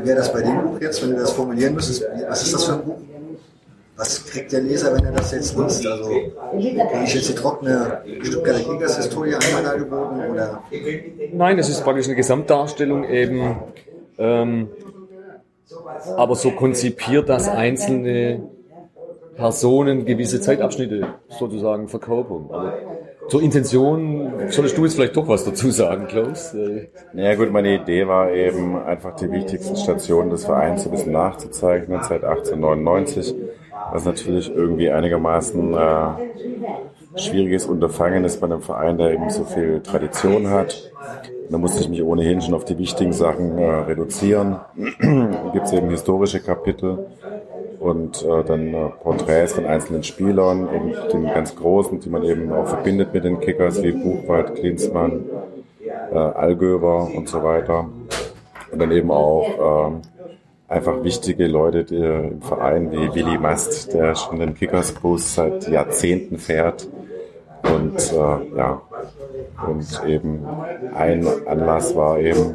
F: Wie wäre das bei dem Buch jetzt, wenn du das formulieren müsstest? Was ist das für ein Buch? Was kriegt der Leser, wenn er das jetzt liest? Also, kriege ich jetzt die trockene Stuttgarter Kickers-Historie einmal dargeboten oder
H: Nein, es ist praktisch eine Gesamtdarstellung eben, ähm, aber so konzipiert, dass einzelne Personen gewisse Zeitabschnitte sozusagen verkörpern. Aber zur Intention solltest du jetzt vielleicht doch was dazu sagen, Klaus.
I: Ja gut, meine Idee war eben einfach die wichtigsten Stationen des Vereins so ein bisschen nachzuzeichnen seit 1899, was natürlich irgendwie einigermaßen äh, schwieriges Unterfangen ist bei einem Verein, der eben so viel Tradition hat. Da musste ich mich ohnehin schon auf die wichtigen Sachen äh, reduzieren. gibt es eben historische Kapitel und äh, dann äh, Porträts von einzelnen Spielern, eben den ganz großen, die man eben auch verbindet mit den Kickers, wie Buchwald, Klinsmann, äh, Allgöwer und so weiter. Und dann eben auch ähm, einfach wichtige Leute die, im Verein wie Willi Mast, der schon den Kickersbus seit Jahrzehnten fährt. Und äh, ja, und eben ein Anlass war eben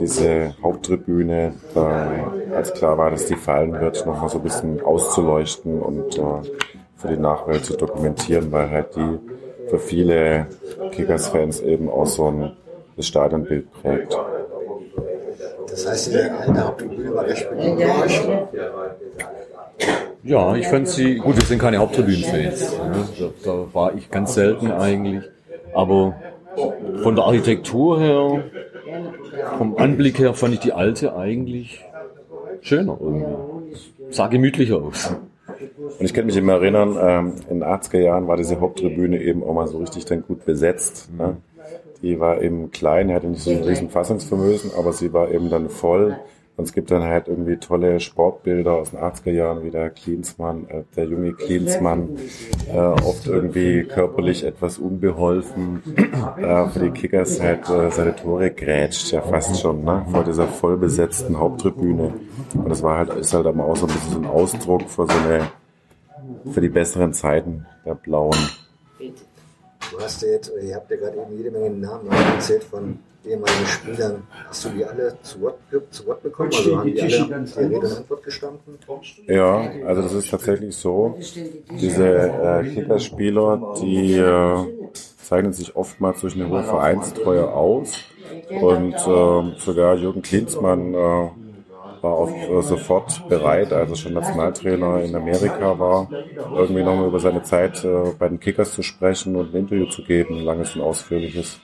I: diese Haupttribüne, da, als klar war, dass die fallen wird, nochmal so ein bisschen auszuleuchten und äh, für die Nachwelt zu dokumentieren, weil halt die für viele Kickers-Fans eben auch so ein das Stadionbild prägt.
F: Das heißt, diese alte Haupttribüne war beliebt bei euch.
H: Ja, ich fand sie, gut, wir sind keine Haupttribünenfans. Ja, da, da war ich ganz selten eigentlich. Aber von der Architektur her vom Anblick her fand ich die alte eigentlich schöner irgendwie. Sah gemütlicher aus.
I: Und ich kann mich immer erinnern, ähm, in den 80er Jahren war diese Haupttribüne eben auch mal so richtig dann gut besetzt. Ne? Die war eben klein, hatte nicht so ein riesen Fassungsvermögen, aber sie war eben dann voll. Und es gibt dann halt irgendwie tolle Sportbilder aus den 80er Jahren, wie der Klinsmann, äh, der junge Klinsmann, äh, oft irgendwie körperlich etwas unbeholfen, äh, für die Kickers halt äh, seine Tore grätscht, ja fast schon, ne, vor dieser vollbesetzten Haupttribüne. Und das war halt, ist halt aber auch so ein bisschen so ein Ausdruck für so eine, für die besseren Zeiten der Blauen.
F: Du hast ja jetzt, oder ihr habt ja gerade eben jede Menge Namen erzählt von ehemaligen Spielern. Hast du die alle zu Wort, zu Wort bekommen? Also haben die alle die Rede und Antwort gestanden?
I: Ja, also das ist tatsächlich so. Diese äh, Kickerspieler, die äh, zeichnen sich oftmals durch eine hohe Vereinstreue aus. Und äh, sogar Jürgen Klinsmann äh, war auch äh, sofort bereit, als er schon Nationaltrainer in Amerika war, irgendwie nochmal über seine Zeit äh, bei den Kickers zu sprechen und ein Interview zu geben, ein langes und ausführliches.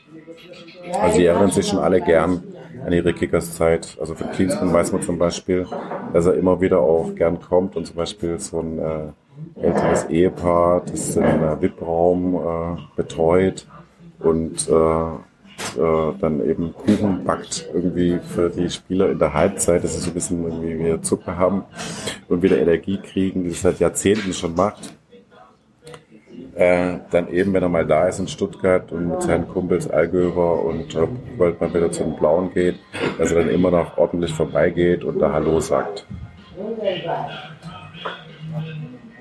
I: Also sie erinnern sich schon alle gern an ihre Kickers-Zeit. Also für Klinsmann weiß man zum Beispiel, dass er immer wieder auch gern kommt und zum Beispiel so ein äh, älteres Ehepaar, das den äh, VIP-Raum äh, betreut und äh, äh, dann eben Kuchen backt irgendwie für die Spieler in der Halbzeit, dass sie so ein bisschen irgendwie wieder Zucker haben und wieder Energie kriegen, die es seit Jahrzehnten schon macht. Äh, dann eben, wenn er mal da ist in Stuttgart und mit seinen Kumpels Allgöver und äh, bald mal wieder zum Blauen geht, dass er dann immer noch ordentlich vorbeigeht und da Hallo sagt.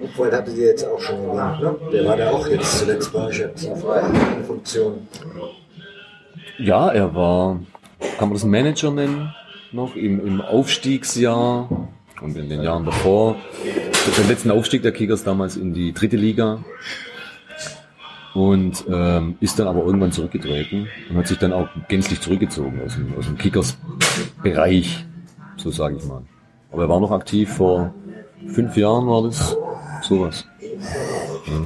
F: Obwohl, hattet ihr jetzt auch schon erwähnt, ne? Der war da auch jetzt zuletzt bei euch aktiv in Funktion.
H: Ja, er war, kann man das Manager nennen, noch im, im Aufstiegsjahr und in den Jahren davor. Den letzten Aufstieg der Kickers damals in die dritte Liga und ähm, ist dann aber irgendwann zurückgetreten und hat sich dann auch gänzlich zurückgezogen aus dem, aus dem Kickers-Bereich, so sage ich mal. Aber er war noch aktiv vor fünf Jahren war das sowas.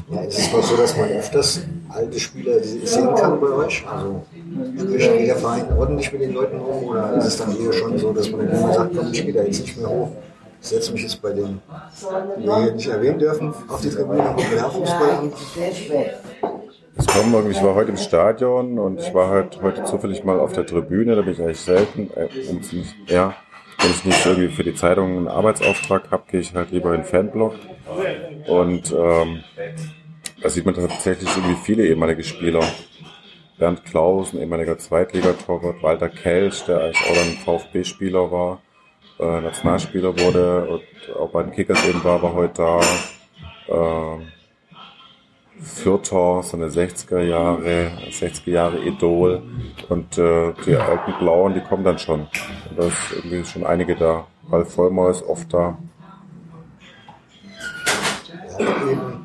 F: Ja, ist es doch so, dass man öfters alte Spieler sehen kann bei euch? Also spricht jeder Verein ordentlich mit den Leuten um oder ist es dann eher schon so, dass man dann immer sagt, komm, ich gehe da jetzt nicht mehr hoch? Ich setze mich jetzt bei denen, die wir hier nicht erwähnen dürfen, auf die Tribüne und Fußball an.
I: Es kommen irgendwie, ich war heute im Stadion und ich war halt heute zufällig mal auf der Tribüne, da bin ich eigentlich selten, äh, um ja, wenn ich nicht irgendwie für die Zeitung einen Arbeitsauftrag habe, gehe ich halt lieber in den Fanblog. Und ähm, da sieht man tatsächlich irgendwie viele ehemalige Spieler. Bernd Klaus, ein ehemaliger Zweitligatorwart, Walter Kelch, der eigentlich auch dann VfB-Spieler war, äh, Nationalspieler wurde und auch bei den Kickers eben war, war heute da. Äh, Fürther, so eine 60er Jahre, 60er Jahre Idol und äh, die alten Blauen, die kommen dann schon. Und da ist irgendwie schon einige da. Ralf Vollmer ist oft da.
F: Ja, eben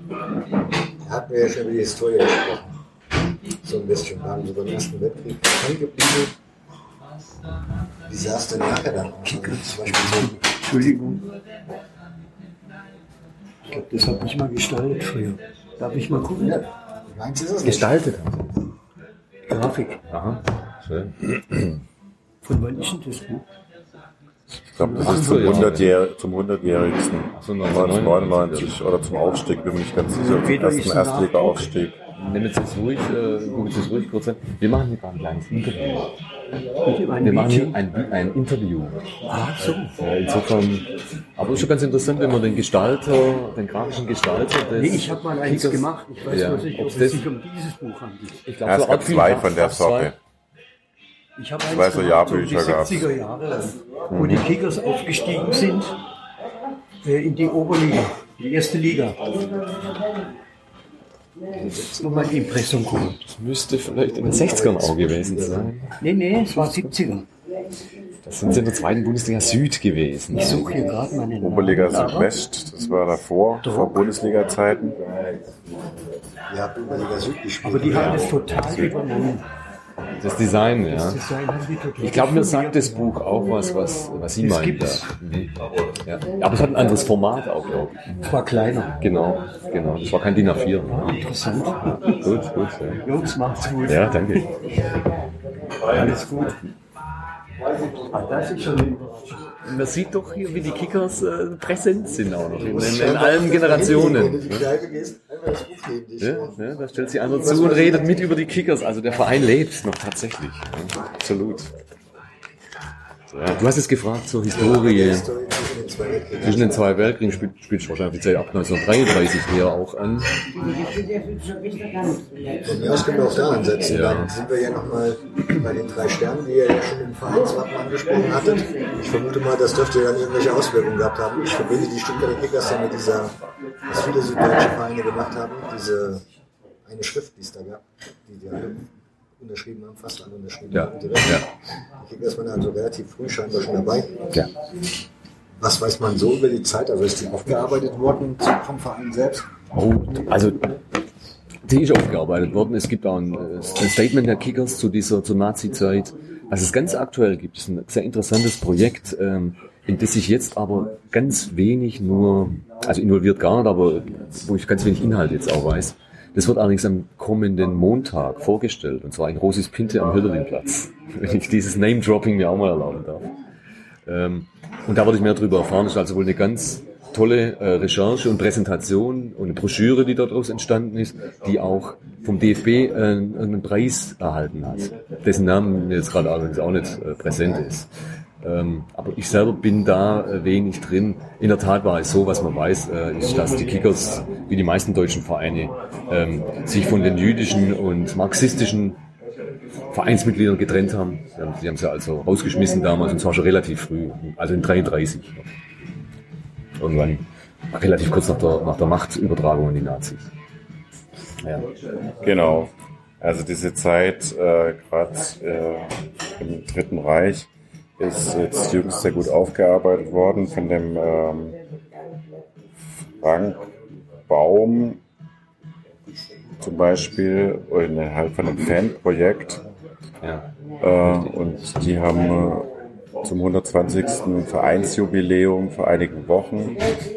F: hatten wir ja schon über die Historie gesprochen. So ein bisschen. Wir haben so beim Ersten Weltkrieg hängen geblieben. Wie sah es denn nachher dann aus? Also zum Beispiel so
J: Entschuldigung. Ich glaube, das habe ich mal gestaltet früher. Darf ich mal gucken?
F: Ja. Meins ist es
H: Gestaltet.
J: Grafik.
H: Aha, schön.
J: Von wann ist denn das Buch?
I: Ich glaube, das ist zum 100-Jähr- zum 100-jährigsten.
H: so,
I: 1999 oder zum Aufstieg, bin mir nicht ganz sicher. Zum ersten
J: ein
I: Erstliga-Aufstieg.
H: Nimm jetzt jetzt ruhig, äh, guck jetzt ruhig kurz an. Wir machen hier gerade ein kleines Interview. Wir machen ein, ein Interview.
J: Ah, so.
H: Ja, insofern, aber ist schon ganz interessant, wenn man den Gestalter, den grafischen Gestalter des
J: Nee, ich habe mal eins
H: Kickers-
J: gemacht. Ich weiß
H: Ja,
J: nicht, ob es
H: das-
J: sich um dieses Buch handelt.
H: Ich
I: Ja, es gab zwei von der Sorte.
J: Ich habe eins
I: so
J: gemacht, um die
I: Jahrbücher gab's.
J: 70er Jahre, wo die Kickers aufgestiegen sind äh, in die Oberliga, die erste Liga. Jetzt noch mal ein Impressum gucken.
H: Das müsste vielleicht in den 60ern auch gewesen sein.
J: Nee, nee, es war 70er.
H: Das sind sie in der zweiten Bundesliga Süd gewesen.
J: Ich suche hier gerade
I: Oberliga
J: Namen.
I: Südwest, das war davor, vor Bundesliga-Zeiten.
F: Ihr habt Oberliga Süd gespielt.
J: Aber die haben es total übernommen.
H: Das Design, ja.
J: Das Design
H: Ich glaube, mir sagt das Buch auch was, was, was Sie meinen. Ja. ja. Aber es hat ein anderes Format auch, glaube ich.
J: Es war kleiner.
H: Genau, genau. Das war kein DIN A4.
J: Interessant.
H: Gut, gut. Ja,
J: Jungs, macht's gut.
H: ja danke.
J: Alles gut. Ah, das ist schon.
H: Man sieht doch hier, wie die Kickers äh, präsent sind auch noch in, in, in allen Generationen. Ja, ja, da stellt sich einer zu und redet mit über die Kickers. Also der Verein lebt noch tatsächlich. Ja, absolut. Du hast es gefragt zur Historie.
F: Zwischen den zwei Weltkriegen.
H: Zwischen den zwei Weltkriegen spielt, spielt wahrscheinlich ab 1933 eher auch an.
F: Von mir aus können wir auch da ansetzen.
H: Ja.
F: Dann sind wir ja nochmal bei den drei Sternen, die ihr ja schon im Vereinswappen angesprochen hattet. Ich vermute mal, das dürfte ja dann irgendwelche Auswirkungen gehabt haben. Ich verbinde die Stuttgarter Kickers ja mit dieser, was viele süddeutsche Vereine gemacht haben, diese eine Schrift, die es da gab, die die alle unterschrieben haben, fast alle unterschrieben
H: Ja,
F: haben. Direkt.
H: ja.
F: Die Kickers waren also relativ früh scheinbar schon dabei.
H: Ja.
F: Was weiß man so über die Zeit? Also ist die aufgearbeitet worden vom Verein selbst?
H: Oh, also die ist aufgearbeitet worden. Es gibt auch ein, äh, ein Statement der Kickers zu dieser zur Nazi-Zeit. Was es ganz aktuell gibt, ist ein sehr interessantes Projekt, ähm, in das sich jetzt aber ganz wenig nur, also involviert gar nicht, aber wo ich ganz wenig Inhalt jetzt auch weiß. Das wird allerdings am kommenden Montag vorgestellt, und zwar in Rosis Pinte am Hölderlinplatz, wenn ich dieses Name-Dropping mir auch mal erlauben darf. Ähm, und da würde ich mehr darüber erfahren. Das ist also wohl eine ganz tolle äh, Recherche und Präsentation und eine Broschüre, die daraus entstanden ist, die auch vom DFB äh, einen Preis erhalten hat, dessen Namen jetzt gerade auch nicht äh, präsent ist. Ähm, aber ich selber bin da äh, wenig drin. In der Tat war es so, was man weiß, äh, ist, dass die Kickers, wie die meisten deutschen Vereine, ähm, sich von den jüdischen und marxistischen Vereinsmitgliedern getrennt haben. Sie haben, sie haben sie also rausgeschmissen damals und zwar schon relativ früh, also in 33. Irgendwann relativ kurz nach der, nach der Machtübertragung an die Nazis. Ja.
I: Genau. Also diese Zeit, äh, gerade äh, im Dritten Reich, ist jetzt jüngst sehr gut aufgearbeitet worden von dem ähm, Frank Baum zum Beispiel innerhalb von einem Fanprojekt.
H: Ja.
I: Äh, und die haben äh, zum 120. Vereinsjubiläum vor einigen Wochen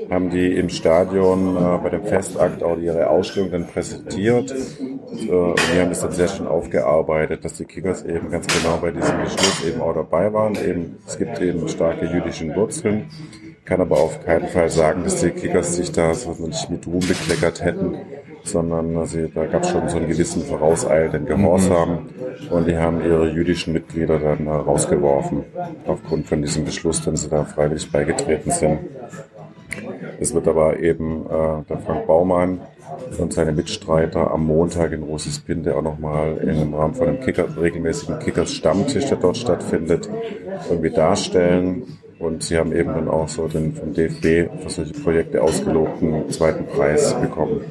I: haben die im Stadion äh, bei dem Festakt auch ihre Ausstellung dann präsentiert. Äh, und die haben das dann sehr schön aufgearbeitet, dass die Kickers eben ganz genau bei diesem Beschluss eben auch dabei waren. Eben, es gibt eben starke jüdischen Wurzeln. Kann aber auf keinen Fall sagen, dass die Kickers sich da so nicht mit Ruhm bekleckert hätten, sondern also, da gab es schon so einen gewissen vorauseilenden Gehorsam und die haben ihre jüdischen Mitglieder dann rausgeworfen, aufgrund von diesem Beschluss, den sie da freiwillig beigetreten sind. Es wird aber eben äh, der Frank Baumann und seine Mitstreiter am Montag in Rosis Pinte auch nochmal im Rahmen von einem Kicker, regelmäßigen Kickers-Stammtisch, der dort stattfindet, irgendwie darstellen. Und sie haben eben dann auch so den vom DFB für solche Projekte ausgelobten zweiten Preis bekommen.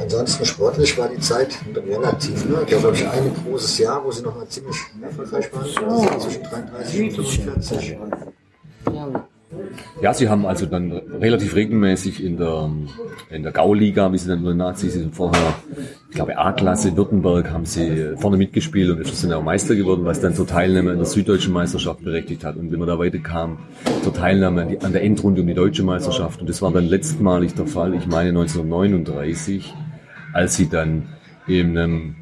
F: Ansonsten sportlich war die Zeit relativ, ne? Ich glaube, ich ein großes Jahr, wo sie noch mal ziemlich erfolgreich waren. Zwischen 33 und 45.
H: Ja, sie haben also dann relativ regelmäßig in der, in der Gauliga, wie sie dann Nazis sind, vorher, ich glaube A-Klasse Württemberg, haben sie vorne mitgespielt und sind auch Meister geworden, was dann zur Teilnahme an der süddeutschen Meisterschaft berechtigt hat. Und wenn man da weiterkam, zur Teilnahme an der Endrunde um die deutsche Meisterschaft. Und das war dann letztmalig der Fall, ich meine 1939, als sie dann in einem,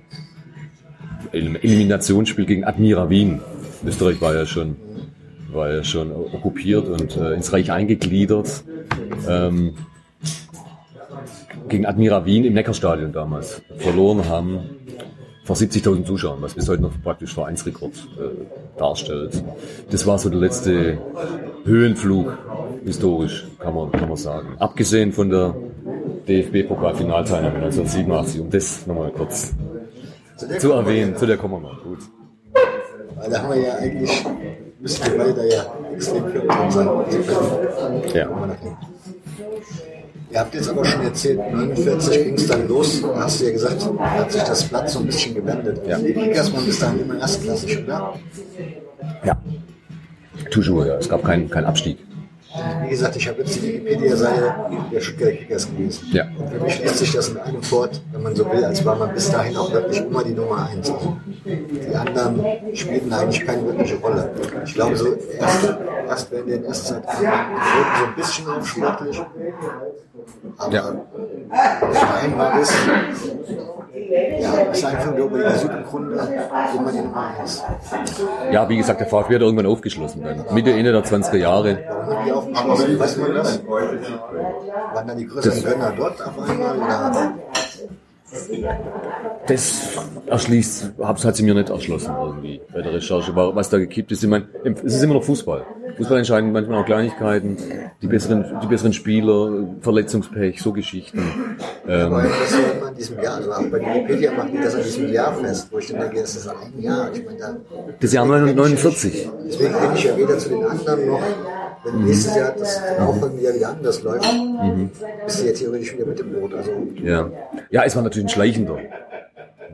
H: in einem Eliminationsspiel gegen Admira Wien, Österreich war ja schon ja schon okkupiert und äh, ins Reich eingegliedert. Ähm, gegen Admira Wien im Neckarstadion damals verloren haben vor 70.000 Zuschauern, was bis heute noch praktisch Vereinsrekord äh, darstellt. Das war so der letzte Höhenflug historisch, kann man, kann man sagen. Abgesehen von der DFB-Pokalfinalteilnahme 1987, um das nochmal kurz zu erwähnen. Zu der kommen wir mal. Gut.
F: Weil da haben wir ja eigentlich, müssen wir beide da ja extrem drin sein.
H: Ja.
F: Ihr habt jetzt aber schon erzählt, 49 ging es dann los. Hast du ja gesagt, hat sich das Blatt so ein bisschen gewendet.
H: Ja.
F: Die waren bis dahin immer erstklassig, oder?
H: Ja. Toujours, ja. Es gab keinen keinen Abstieg.
F: Wie gesagt, ich habe jetzt die Wikipedia-Seite der Stuttgarter Kickers gelesen.
H: Ja.
F: Und für mich liest sich das in einem fort, wenn man so will, als war man bis dahin auch wirklich immer die Nummer eins. Also die anderen spielten eigentlich keine wirkliche Rolle. Ich glaube, so erst, erst wenn der Erstzeit wurden so ein bisschen auf sportlich. Aber
H: Ja.
F: der Verein war bis ja, ist einfach nur über die Süd im Grunde, wo man den immer ist.
H: Ja, wie gesagt, der VfB hat irgendwann aufgeschlossen dann. Mitte, Ende der 20er Jahre.
F: Die aufgeschlossen? Weiß man das? Waren dann die größeren Gönner dort auf einmal? Oder?
H: Das erschließt, hab's hat sie mir nicht erschlossen irgendwie bei der Recherche, was da gekippt ist. Ich meine, es ist immer noch Fußball. Fußball entscheiden manchmal auch Kleinigkeiten, die besseren, die besseren Spieler, Verletzungspech, so Geschichten.
F: Ähm, Aber das ist ja immer in diesem Jahr, also auch bei Wikipedia machen die das an diesem Jahr fest, wo ich dann denke, das ist ein Jahr. Ich meine, da,
H: das Jahr 1949.
F: Deswegen bin ich ja weder zu den anderen noch, wenn mhm. nächstes Jahr das auffolgende Jahr wieder anders läuft, mhm. bist du ja theoretisch wieder mit dem Boot. Also,
H: ja. ja, es war natürlich ein schleichender.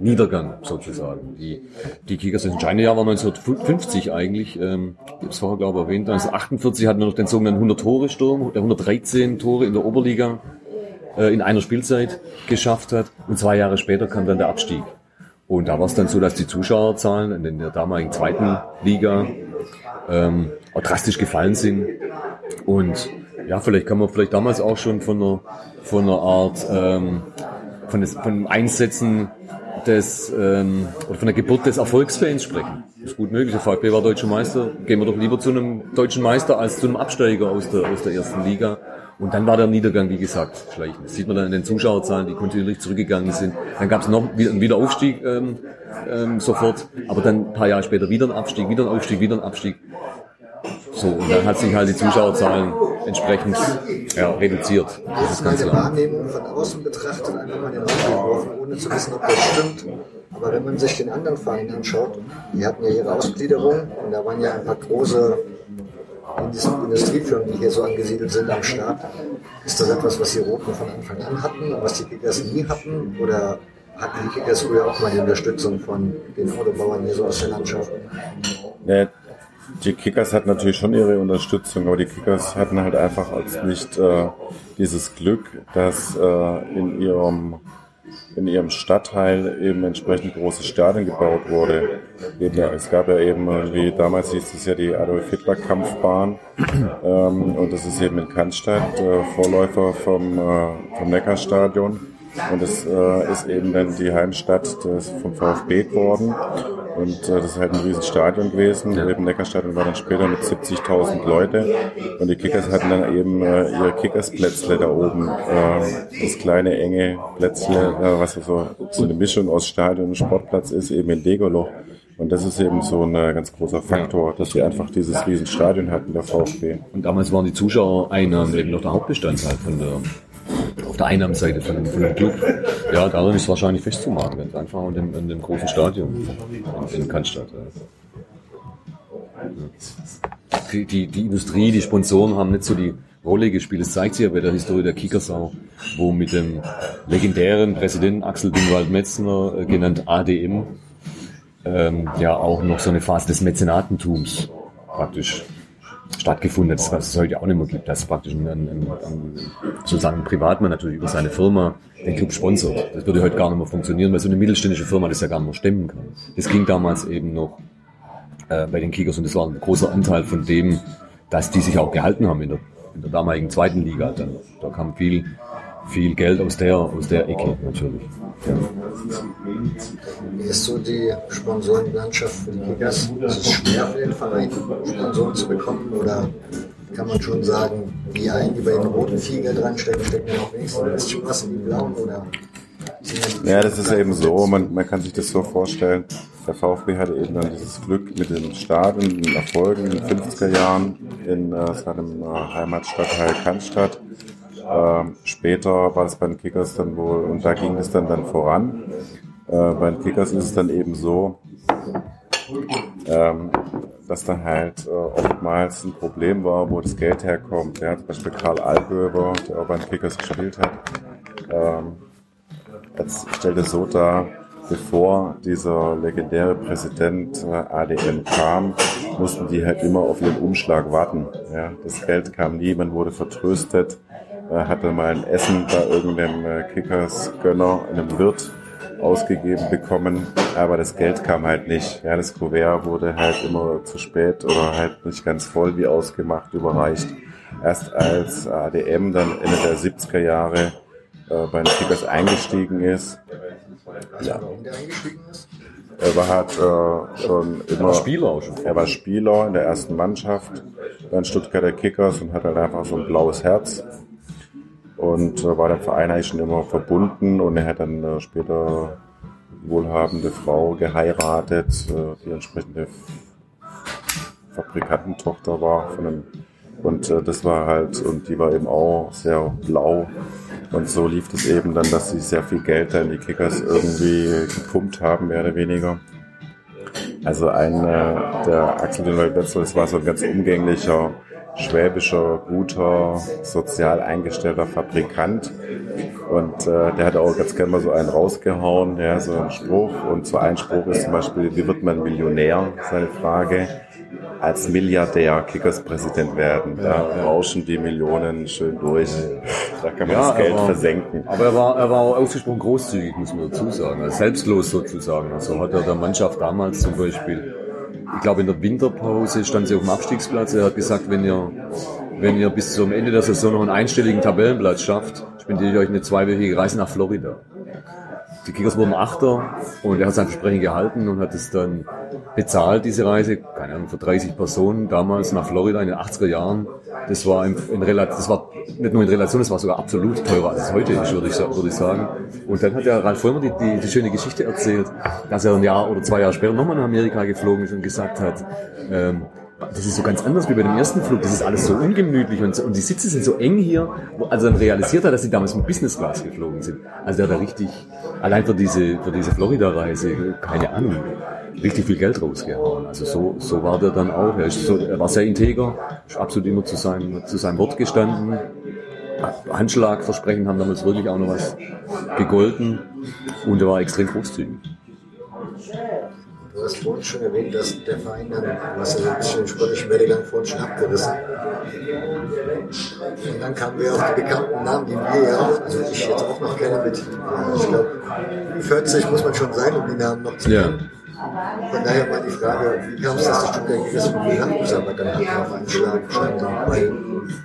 H: Niedergang sozusagen. Die, die Kickers, entscheidende Jahr war 1950 eigentlich, ähm, ich habe es vorher glaube ich erwähnt, 1948 hatten wir noch den sogenannten 100-Tore-Sturm, der 113 Tore in der Oberliga äh, in einer Spielzeit geschafft hat und zwei Jahre später kam dann der Abstieg. Und da war es dann so, dass die Zuschauerzahlen in der damaligen zweiten Liga ähm, auch drastisch gefallen sind. Und ja, vielleicht kann man vielleicht damals auch schon von einer, von einer Art ähm, von, des, von Einsätzen des, ähm, oder von der Geburt des Erfolgsfans sprechen. Das ist gut möglich. Der VfB war deutscher Meister. Gehen wir doch lieber zu einem deutschen Meister als zu einem Absteiger aus der, aus der ersten Liga. Und dann war der Niedergang, wie gesagt, schleichend. Das sieht man dann in den Zuschauerzahlen, die kontinuierlich zurückgegangen sind. Dann gab es noch einen Wiederaufstieg ähm, ähm, sofort, aber dann ein paar Jahre später wieder ein Abstieg, wieder ein Aufstieg, wieder ein Abstieg. So, und dann hat sich halt die Zuschauerzahlen entsprechend ja, reduziert.
F: Das ist ganz klar. Wahrnehmung von außen betrachtet, einfach mal den geworfen, ohne zu wissen, ob das stimmt. Aber wenn man sich den anderen Vereinen anschaut, die hatten ja ihre Ausgliederung und da waren ja ein paar große Industriefirmen, die hier so angesiedelt sind am Start. Ist das etwas, was die Roten von Anfang an hatten und was die Kickers nie hatten? Oder hatten die Kickers früher auch mal die Unterstützung von den Autobauern hier so aus der Landschaft?
I: Nee, die Kickers hatten natürlich schon ihre Unterstützung, aber die Kickers hatten halt einfach als nicht äh, dieses Glück, dass äh, in ihrem in ihrem Stadtteil eben entsprechend großes Stadion gebaut wurde. Eben, es gab ja eben, wie damals hieß es ja die Adolf Hitler Kampfbahn ähm, und das ist eben in Cannstatt, äh, Vorläufer vom, äh, vom Neckarstadion. Und es äh, ist eben dann die Heimstadt des, vom VfB geworden. Und äh, das ist halt ein riesen Stadion gewesen. Ja. Eben Neckarstadion war dann später mit 70.000 Leute. Und die Kickers hatten dann eben äh, ihre Kickersplätzle da oben. Äh, das kleine, enge Plätzle, äh, was so, so eine Mischung aus Stadion und Sportplatz ist, eben in Degoloch. Und das ist eben so ein äh, ganz großer Faktor, dass wir einfach dieses riesen Stadion hatten, der VfB.
H: Und damals waren die Zuschauereinnahmen eben noch der Hauptbestandteil von der auf der Einnahmenseite von, von dem Club. Ja, darin ist wahrscheinlich festzumachen, ganz einfach in dem, in dem großen Stadion in, in Cannstatt. Ja. Die, die, die Industrie, die Sponsoren haben nicht so die Rolle gespielt. Das zeigt sich ja bei der Historie der Kickersau, wo mit dem legendären Präsidenten Axel Dingwald-Metzner, äh, genannt ADM, ähm, ja auch noch so eine Phase des Mäzenatentums praktisch stattgefunden hat, was es heute auch nicht mehr gibt, dass praktisch ein, ein, ein, sozusagen ein Privatmann natürlich über seine Firma den Club sponsert. Das würde heute gar nicht mehr funktionieren, weil so eine mittelständische Firma das ja gar nicht mehr stemmen kann. Das ging damals eben noch äh, bei den Kickers und das war ein großer Anteil von dem, dass die sich auch gehalten haben in der, in der damaligen zweiten Liga. Dann, da kam viel viel Geld aus der, aus der Ecke natürlich. Ja.
F: Wie ist so die Sponsorenlandschaft für die Kickers? Ist es schwer für den Verein, Sponsoren zu bekommen oder kann man schon sagen, die einen, die bei den roten viel Geld reinstecken, stecken ja noch wenigstens ein bisschen was in die blauen oder
I: ja, das ist eben so. Man, man kann sich das so vorstellen. Der VfB hatte eben dann dieses Glück mit den Stadien, den Erfolgen in den 50er Jahren in äh, seinem äh, Heimatstadtteil Cannstatt. Ähm, später war es bei den Kickers dann wohl, und da ging es dann, dann voran. Äh, bei den Kickers ist es dann eben so, ähm, dass da halt äh, oftmals ein Problem war, wo das Geld herkommt. Ja, zum Beispiel Karl Algöber, der auch bei den Kickers gespielt hat, ähm, jetzt stellte so dar, bevor dieser legendäre Präsident äh, ADM kam, mussten die halt immer auf ihren Umschlag warten. Ja, das Geld kam nie, man wurde vertröstet hatte mal ein Essen bei irgendeinem äh, Kickers-Gönner, einem Wirt ausgegeben bekommen, aber das Geld kam halt nicht. Ja, das Kuvert wurde halt immer zu spät oder halt nicht ganz voll wie ausgemacht überreicht. Erst als ADM dann Ende der 70er Jahre äh, bei den Kickers eingestiegen ist,
F: ist?
I: Er war halt äh, schon immer.
H: Er war Spieler auch schon.
I: Er war Spieler in der ersten Mannschaft bei den Stuttgarter Kickers und hat halt einfach so ein blaues Herz. Und äh, war dem Verein eigentlich schon immer verbunden und er hat dann äh, später wohlhabende Frau geheiratet, äh, die entsprechende Fabrikantentochter war von einem und äh, das war halt, und die war eben auch sehr blau. Und so lief es eben dann, dass sie sehr viel Geld da in die Kickers irgendwie gepumpt haben, mehr oder weniger. Also einer der Axel Dünwald Wetzel, das war so ein ganz umgänglicher, schwäbischer, guter, sozial eingestellter Fabrikant. Und äh, der hat auch ganz gerne mal so einen rausgehauen, ja, so einen Spruch. Und so ein Spruch ist zum Beispiel, wie wird man Millionär? Seine Frage als Milliardär Kickers-Präsident werden. Da ja, rauschen die Millionen schön durch. Da kann man ja, das Geld
H: war,
I: versenken.
H: Aber er war, er war auch ausgesprochen großzügig, muss man dazu sagen. Also selbstlos sozusagen. Also hat er der Mannschaft damals zum Beispiel, ich glaube in der Winterpause stand sie auf dem Abstiegsplatz. Er hat gesagt, wenn ihr, wenn ihr bis zum Ende der Saison noch einen einstelligen Tabellenplatz schafft, spendiere ich euch eine zweiwöchige Reise nach Florida die Kickers wurden Achter und er hat sein Versprechen gehalten und hat es dann bezahlt, diese Reise, keine Ahnung, für 30 Personen damals nach Florida in den 80er Jahren. Das war, in, in Relation, das war nicht nur in Relation, das war sogar absolut teurer als es heute ist, würde ich, würde ich sagen. Und dann hat der Ralf Vollmer die, die, die schöne Geschichte erzählt, dass er ein Jahr oder zwei Jahre später nochmal nach Amerika geflogen ist und gesagt hat, ähm, das ist so ganz anders wie bei dem ersten Flug. Das ist alles so ungemütlich und, und die Sitze sind so eng hier. Wo, also dann realisiert er, dass sie damals mit Business Class geflogen sind. Also der hat da richtig, allein für diese, für diese Florida-Reise, keine Ahnung, richtig viel Geld rausgehauen. Also so, so war der dann auch. Er, ist so, er war sehr integer, ist absolut immer zu seinem, zu seinem Wort gestanden. Handschlagversprechen haben damals wirklich auch noch was gegolten und er war extrem großzügig.
F: Hast vorhin schon erwähnt, dass der Verein dann, hast ja ein bisschen sportlichen Werdegang vorhin schon abgerissen. Und dann kamen wir auf die bekannten Namen, die wir ja auch, also ich jetzt auch noch kenne mit, ich glaube, 40 muss man schon sein, um die Namen noch zu kennen. Ja. Von daher mal die Frage, wie kam es, dass die Stuttgart Kickers von die Nachwuchsarbeit dann auf einen Schlag stand? Weil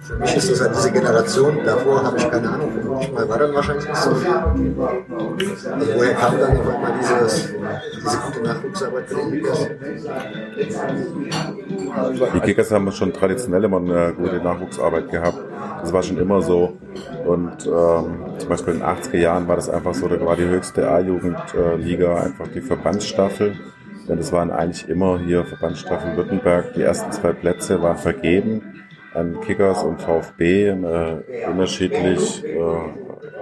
F: für mich ist das halt diese Generation, davor habe ich keine Ahnung, ich war dann wahrscheinlich nicht so viel. Also woher kam dann auf einmal dieses, diese gute Nachwuchsarbeit bei den Kickers?
I: Die Kickers haben schon traditionell immer eine gute Nachwuchsarbeit gehabt. Das war schon immer so. Und ähm, zum Beispiel in den 80er Jahren war das einfach so, da war die höchste A-Jugendliga einfach die Verbandsstaffel. Denn es waren eigentlich immer hier Verbandsstaffel Württemberg. Die ersten zwei Plätze waren vergeben an Kickers und VfB, äh, unterschiedlich äh,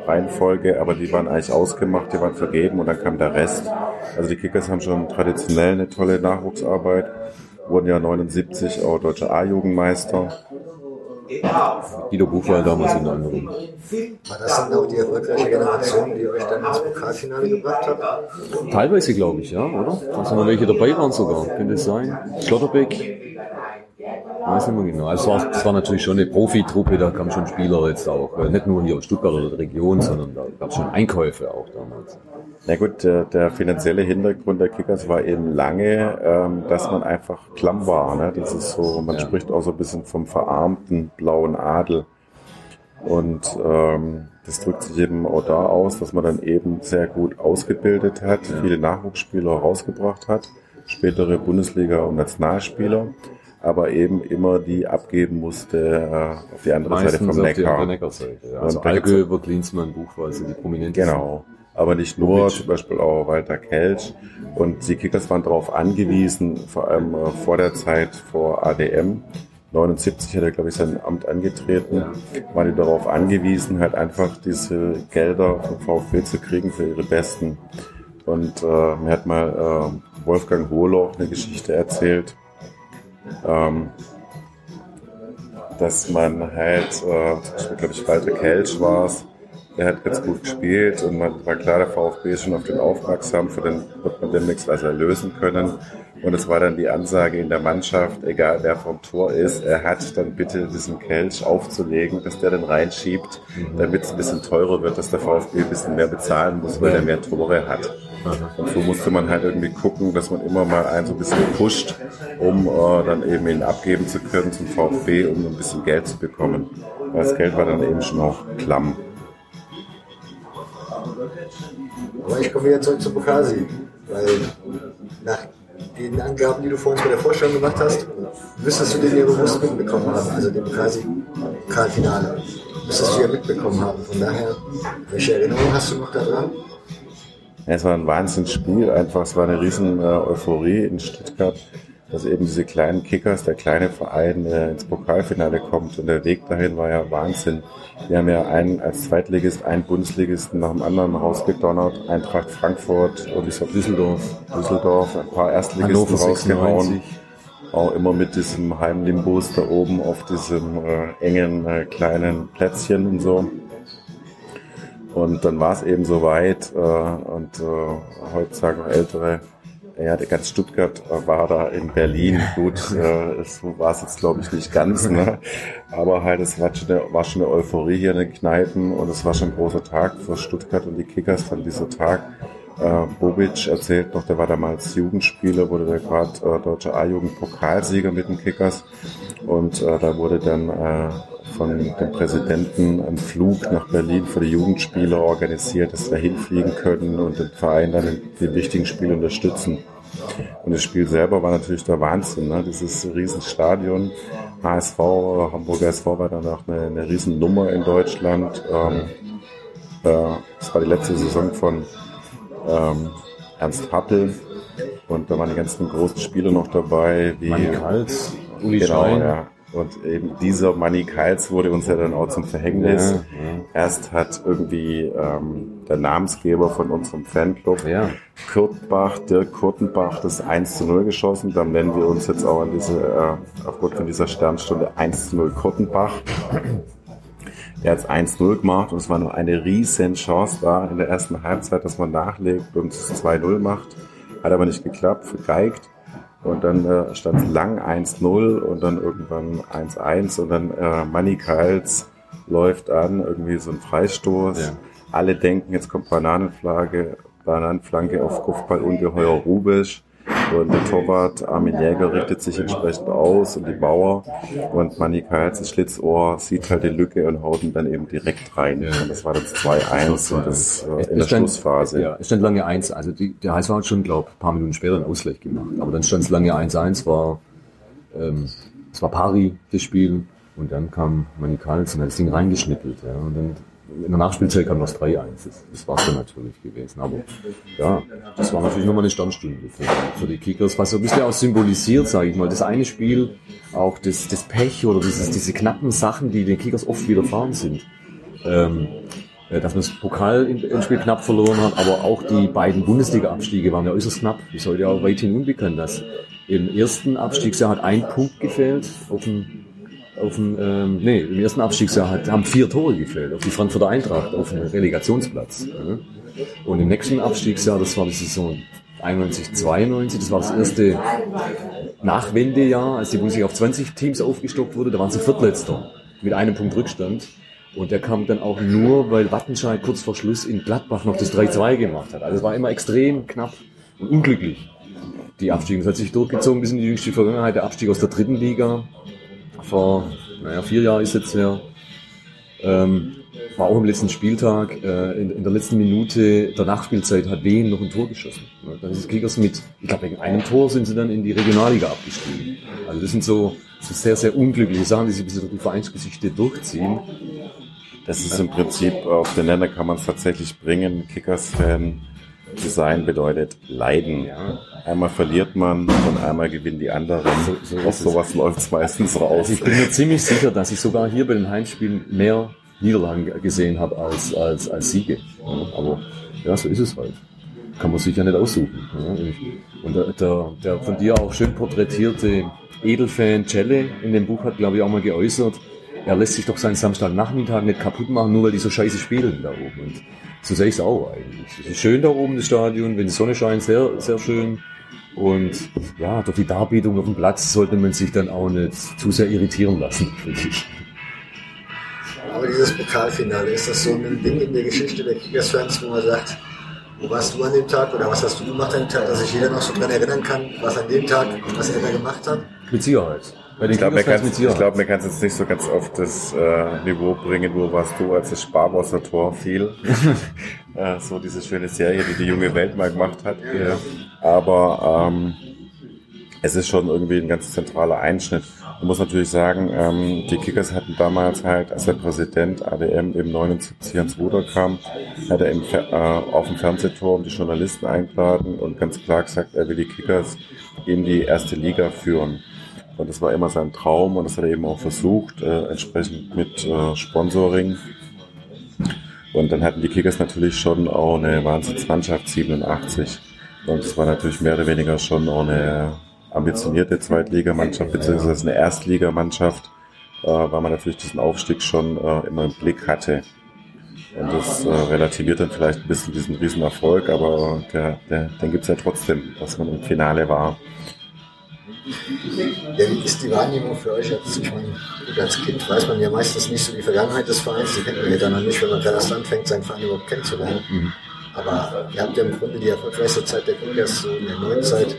I: Reihenfolge, aber die waren eigentlich ausgemacht, die waren vergeben und dann kam der Rest. Also die Kickers haben schon traditionell eine tolle Nachwuchsarbeit, wurden ja 79 auch deutscher A-Jugendmeister
H: Guido Buchwald damals unter anderem.
F: War das dann auch die erfolgreiche Generation, die euch dann ins Pokalfinale gebracht hat?
H: Teilweise glaube ich, ja, oder? Da sind noch welche dabei waren sogar. Könnte es sein? Schlotterbeck. Weiß nicht mehr genau. Also es war, es war natürlich schon eine Profitruppe, da kamen schon Spieler jetzt auch. Nicht nur hier aus Stuttgart oder der Region, sondern da gab es schon Einkäufe auch damals.
I: Na gut, der, der, finanzielle Hintergrund der Kickers war eben lange, ähm, dass man einfach klamm war. Ne? Das ist so, man ja. spricht auch so ein bisschen vom verarmten blauen Adel. Und ähm, das drückt sich eben auch da aus, dass man dann eben sehr gut ausgebildet hat, ja. viele Nachwuchsspieler rausgebracht hat, spätere Bundesliga- und Nationalspieler, aber eben immer die abgeben musste äh, auf die andere Meistens Seite vom Neckar.
H: Neckarseite, ja. Also Algöber, Klinsmann, Buchweiß, die Prominenten.
I: Genau aber nicht nur, zum Beispiel auch Walter Kelch. Und die Kickers waren darauf angewiesen, vor allem äh, vor der Zeit vor ADM, 79 hat er, glaube ich, sein Amt angetreten, waren die darauf angewiesen, halt einfach diese Gelder vom VfB zu kriegen für ihre Besten. Und äh, mir hat mal äh, Wolfgang Hohloch eine Geschichte erzählt, ähm, dass man halt, äh, glaube ich, Walter Kelch war es, er hat ganz gut gespielt und man war klar, der VfB ist schon auf den aufmerksam, für den wird man demnächst was erlösen können. Und es war dann die Ansage in der Mannschaft, egal wer vom Tor ist, er hat dann bitte diesen Kelch aufzulegen, dass der den reinschiebt, damit es ein bisschen teurer wird, dass der VfB ein bisschen mehr bezahlen muss, weil er mehr Tore hat. Und so musste man halt irgendwie gucken, dass man immer mal einen so ein bisschen pusht, um äh, dann eben ihn abgeben zu können zum VfB, um ein bisschen Geld zu bekommen. Weil das Geld war dann eben schon auch klamm.
F: Aber ich komme wieder zurück zu Pokasi, weil nach den Angaben, die du vorhin bei der Vorstellung gemacht hast, müsstest du den ja bewusst mitbekommen haben, also den Pokasi-Pokalfinale. Müsstest du ja mitbekommen haben. Von daher, welche Erinnerung hast du noch daran?
I: Ja, es war ein Wahnsinnsspiel, einfach, es war eine riesen äh, Euphorie in Stuttgart, dass eben diese kleinen Kickers, der kleine Verein äh, ins Pokalfinale kommt und der Weg dahin war ja Wahnsinn. Wir haben ja einen als Zweitligist, einen Bundesligisten nach dem anderen rausgedonnert, Eintracht Frankfurt und ich glaube Düsseldorf, Düsseldorf, ein paar Erstligisten rausgehauen.
H: 96.
I: Auch immer mit diesem Heimlimbus da oben auf diesem äh, engen äh, kleinen Plätzchen und so. Und dann war es eben soweit äh, und äh, heute sagen Ältere, ja, der ganz Stuttgart war da in Berlin. Gut, äh, so war es jetzt glaube ich nicht ganz, ne? aber halt es war schon, eine, war schon eine Euphorie hier in den Kneipen und es war schon ein großer Tag für Stuttgart und die Kickers von dieser Tag. Äh, Bobic erzählt noch, der war damals Jugendspieler, wurde der gerade äh, deutscher A-Jugend-Pokalsieger mit den Kickers und äh, da wurde dann äh, von dem Präsidenten ein Flug nach Berlin für die Jugendspieler organisiert, dass wir hinfliegen können und den Verein dann in den wichtigen Spiel unterstützen. Und das Spiel selber war natürlich der Wahnsinn, ne? dieses Riesenstadion. HSV, Hamburger SV war danach eine, eine Riesennummer in Deutschland. Ähm, äh, das war die letzte Saison von ähm, Ernst Happel. Und da waren die ganzen großen Spieler noch dabei, wie
H: Kals, Uli
I: genau,
H: Schein.
I: ja. Und eben dieser Manny Kals wurde uns ja dann auch zum Verhängnis.
H: Ja, ja.
I: Erst hat irgendwie ähm, der Namensgeber von unserem Fanclub,
H: Ja.
I: Kurt Bach, Dirk Kurtenbach, das 1 zu 0 geschossen. Dann nennen wir uns jetzt auch an diese, äh, aufgrund von dieser Sternstunde 1 zu 0 Kurtenbach. Er hat 1-0 gemacht und es war noch eine riesen Chance da in der ersten Halbzeit, dass man nachlegt und es 2-0 macht. Hat aber nicht geklappt, vergeigt. Und dann äh, stand lang 1-0 und dann irgendwann 1-1 und dann äh, Manny Kals läuft an, irgendwie so ein Freistoß.
H: Ja.
I: Alle denken, jetzt kommt Bananenflagge, Bananenflanke auf Kopfball ungeheuer Rubisch. Und der Torwart Armin Jäger richtet sich entsprechend aus und die Bauer. Und Manny Kals, das Schlitzohr, sieht halt die Lücke und haut ihn dann eben direkt rein.
H: Ja.
I: Und das war das 2-1 und das äh, in der
H: stand-
I: Schlussphase.
H: Ja, es stand lange 1. Also die, der HSV hat schon, glaube ein paar Minuten später einen Ausgleich gemacht. Aber dann stand es lange 1-1, war, ähm, es war pari, das Spiel. Und dann kam Manny Karls und hat das Ding reingeschnippelt. Ja. Und dann in der Nachspielzeit kam das 3-1. Das, das war es dann natürlich gewesen. Aber ja, das war natürlich nochmal eine Sternstunde für, für die Kickers, was so ein bisschen auch symbolisiert, sage ich mal. Das eine Spiel, auch das, das Pech oder dieses, diese knappen Sachen, die den Kickers oft widerfahren sind. Ähm, äh, dass man das Pokalendspiel knapp verloren hat, aber auch die beiden Bundesliga-Abstiege waren ja äußerst knapp. Ist heute ja auch weithin unbekannt, dass im ersten Abstiegsjahr hat ein Punkt gefehlt auf dem auf dem, ähm, nee, im ersten Abstiegsjahr hat, haben vier Tore gefehlt auf die Frankfurter Eintracht auf dem Relegationsplatz. Ja. Und im nächsten Abstiegsjahr, das war die Saison 91, 92, das war das erste Nachwendejahr, als die Bundesliga auf 20 Teams aufgestockt wurde, da waren sie Viertletzter mit einem Punkt Rückstand. Und der kam dann auch nur, weil Wattenscheid kurz vor Schluss in Gladbach noch das 3-2 gemacht hat. Also es war immer extrem knapp und unglücklich. Die Abstiege, das hat sich durchgezogen bis in die jüngste Vergangenheit. Der Abstieg aus der dritten Liga vor, naja, vier Jahren ist jetzt her. Ähm, war auch am letzten Spieltag, äh, in, in der letzten Minute der Nachspielzeit hat Wien noch ein Tor geschossen. Ne? Dann ist Kickers mit, ich glaube wegen einem Tor sind sie dann in die Regionalliga abgestiegen. Also das sind so, so sehr, sehr unglückliche Sachen, die sich durch die Vereinsgeschichte durchziehen.
I: Das ist im Prinzip, auf den Nenner kann man es tatsächlich bringen. Kickers-Fan zu sein bedeutet leiden. Einmal verliert man und einmal gewinnen die anderen.
H: So- so es.
I: sowas läuft es meistens raus.
H: Also ich bin mir ziemlich sicher, dass ich sogar hier bei den Heimspielen mehr Niederlagen gesehen habe als, als, als Siege. Aber ja, so ist es halt. Kann man sich ja nicht aussuchen. Und der, der, der von dir auch schön porträtierte Edelfan Celle in dem Buch hat, glaube ich, auch mal geäußert, er lässt sich doch seinen Samstagnachmittag nicht kaputt machen, nur weil die so scheiße spielen da oben. Und so sehe ich es auch eigentlich. Es ist schön da oben, das Stadion, wenn die Sonne scheint, sehr, sehr schön. Und ja, durch die Darbietung auf dem Platz sollte man sich dann auch nicht zu sehr irritieren lassen, finde ich.
F: Aber dieses Pokalfinale, ist das so ein Ding in der Geschichte der Kickers-Fans, wo man sagt, wo warst du an dem Tag oder was hast du gemacht an dem Tag, dass sich jeder noch so dran erinnern kann, was an dem Tag, was er da gemacht hat?
H: Mit Sicherheit. Bei den
I: Ich glaube, mir kann's- ich glaub, jetzt nicht so ganz auf das äh, Niveau bringen, wo warst du, als das Sparwasser-Tor fiel. Äh, so diese schöne Serie, die die junge Welt mal gemacht hat. Ja. Aber ähm, es ist schon irgendwie ein ganz zentraler Einschnitt. Man muss natürlich sagen, ähm, die Kickers hatten damals halt, als der Präsident ADM im 79 ans Ruder kam, hat er im, äh, auf dem Fernsehturm die Journalisten eingeladen und ganz klar gesagt, er will die Kickers in die erste Liga führen. Und das war immer sein Traum und das hat er eben auch versucht, äh, entsprechend mit äh, Sponsoring. Und dann hatten die Kickers natürlich schon auch eine Wahnsinnsmannschaft 87. Und es war natürlich mehr oder weniger schon auch eine ambitionierte Zweitligamannschaft beziehungsweise eine Erstligamannschaft, äh, weil man natürlich diesen Aufstieg schon äh, immer im Blick hatte. Und das äh, relativiert dann vielleicht ein bisschen diesen Riesenerfolg, aber der, der, den gibt's ja trotzdem, dass man im Finale war.
F: Wie ist die Wahrnehmung für euch als, ich meine, als Kind weiß man ja meistens nicht so die Vergangenheit des Vereins, die kennt man ja dann noch nicht, wenn man gerade erst anfängt, seinen Verein überhaupt kennenzulernen. Mhm. Aber ihr habt ja im Grunde die erfolgreichste Zeit der Kickers so in der neuen Zeit,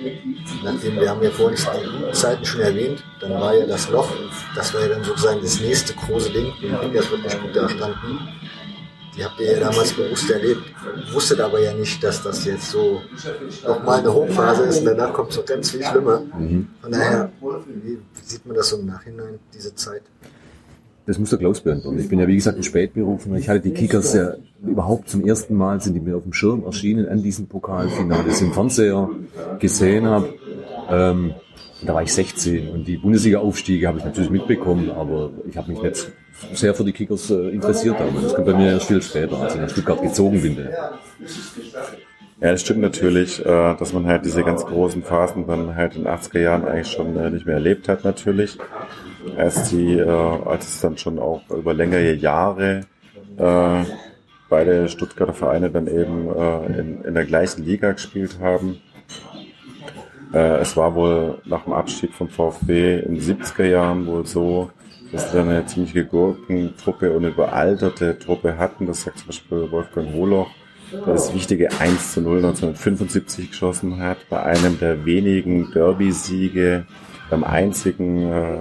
F: nachdem wir haben ja vorhin die Zeiten schon erwähnt, dann war ja das Loch, das war ja dann sozusagen das nächste große Ding, wo die Kickers wirklich gut da standen. Die habt ihr ja damals bewusst erlebt. Wusstet aber ja nicht, dass das jetzt so nochmal eine Hochphase ist und danach kommt es noch ganz viel schlimmer. Mhm. Von daher, wie sieht man das so im Nachhinein, diese Zeit?
H: Das muss der Klaus beantworten. Ich bin ja, wie gesagt, ein Spätberufener. Ich hatte die Kickers ja überhaupt zum ersten Mal, sind die mir auf dem Schirm erschienen an diesem Pokalfinale, das ich im Fernseher gesehen habe. Ähm, da war ich 16 und die Bundesliga-Aufstiege habe ich natürlich mitbekommen, aber ich habe mich nicht sehr für die Kickers äh, interessiert. Aber das kommt bei mir erst viel später, als ich nach Stuttgart gezogen bin.
I: Ja, es stimmt natürlich, äh, dass man halt diese ganz großen Phasen dann halt in den 80er Jahren eigentlich schon äh, nicht mehr erlebt hat natürlich. Als die, äh, als es dann schon auch über längere Jahre beide Stuttgarter Vereine dann eben in, in der gleichen Liga gespielt haben. Es war wohl nach dem Abstieg vom VfB in den 70er Jahren wohl so, dass wir eine ziemliche Gurkentruppe und überalterte Truppe hatten. Das sagt zum Beispiel Wolfgang Holoch der das wichtige 1 zu 0 1975 geschossen hat, bei einem der wenigen Derby-Siege, beim einzigen äh,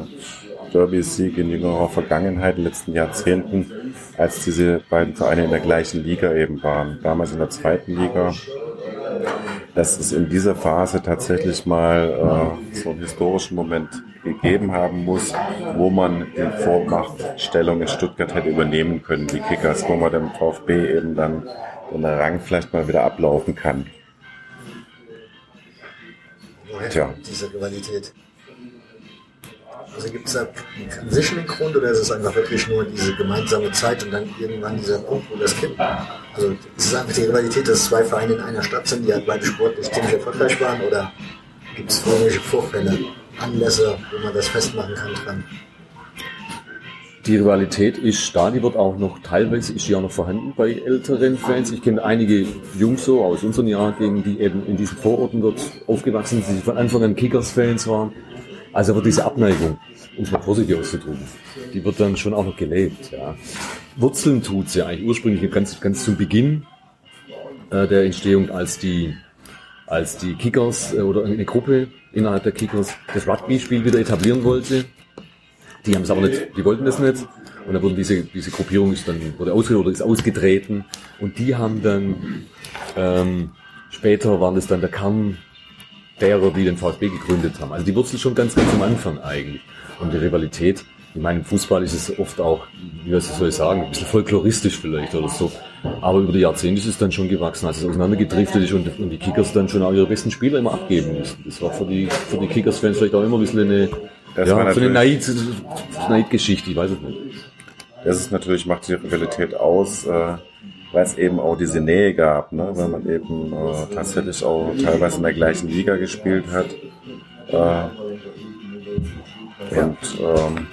I: Derby-Sieg in jüngerer Vergangenheit, in den letzten Jahrzehnten, als diese beiden Vereine in der gleichen Liga eben waren. Damals in der zweiten Liga. Dass es in dieser Phase tatsächlich mal äh, so einen historischen Moment gegeben haben muss, wo man die Vormachtstellung in Stuttgart hätte übernehmen können, die Kickers, wo man dem VfB eben dann der Rang vielleicht mal wieder ablaufen kann.
F: Woher Tja. diese Rivalität? Also gibt es da einen Grund oder ist es einfach wirklich nur diese gemeinsame Zeit und dann irgendwann dieser Punkt, wo das Kind. Also ist es einfach die Rivalität, dass zwei Vereine in einer Stadt sind, die halt beide sportlich ziemlich erfolgreich waren oder gibt es irgendwelche Vorfälle, Anlässe, wo man das festmachen kann dran?
H: Die Rivalität ist da, die wird auch noch teilweise ist auch noch vorhanden bei älteren Fans. Ich kenne einige Jungs so aus unseren Jahrgängen, die eben in diesen Vororten dort aufgewachsen sind, die von Anfang an Kickers-Fans waren. Also wird diese Abneigung, um es mal vorsichtig auszudrücken, die wird dann schon auch noch gelebt. Ja. Wurzeln tut sie eigentlich ursprünglich ganz, ganz zum Beginn äh, der Entstehung, als die, als die Kickers äh, oder eine Gruppe innerhalb der Kickers das Rugby-Spiel wieder etablieren wollte die haben es aber nicht, die wollten das nicht. Und dann wurden diese, diese Gruppierung ist dann, wurde ausgedreht oder ist ausgetreten. Und die haben dann, ähm, später waren es dann der Kern derer, die den VfB gegründet haben. Also die Wurzel schon ganz, ganz am Anfang eigentlich. Und die Rivalität, ich meine, im Fußball ist es oft auch, wie soll ich sagen, ein bisschen folkloristisch vielleicht oder so. Aber über die Jahrzehnte ist es dann schon gewachsen, als es auseinandergedriftet ist und, und die Kickers dann schon auch ihre besten Spieler immer abgeben müssen. Das war für die, für die Kickers-Fans vielleicht auch immer ein bisschen eine, das ja, so eine Neid-Geschichte, ich weiß es nicht.
I: Das ist natürlich, macht die Rivalität aus, äh, weil es eben auch diese Nähe gab, ne? weil man eben äh, tatsächlich auch teilweise in der gleichen Liga gespielt hat. Äh, und ähm,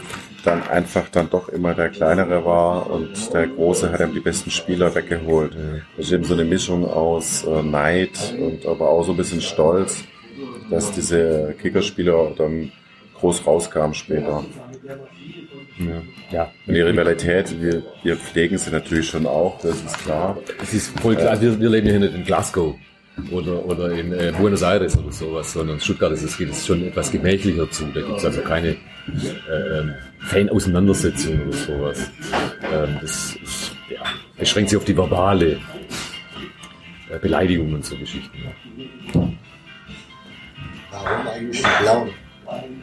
I: dann einfach dann doch immer der Kleinere war und der Große hat ihm die besten Spieler weggeholt. Das ist eben so eine Mischung aus äh, Neid und aber auch so ein bisschen Stolz, dass diese Kickerspieler dann groß rauskam später. Ja. ja. Und die Rivalität, wir, wir pflegen sie natürlich schon auch, das ist klar.
H: Es ist voll klar, wir, wir leben hier nicht in Glasgow oder, oder in äh, Buenos Aires oder sowas, sondern in Stuttgart ist es, geht es schon etwas gemächlicher zu. Da gibt es also keine äh, ähm, Fan-Auseinandersetzung oder sowas. Ähm, das ist, ja, beschränkt sich auf die verbale äh, Beleidigungen und so Geschichten. Ja.
F: Warum eigentlich die blauen?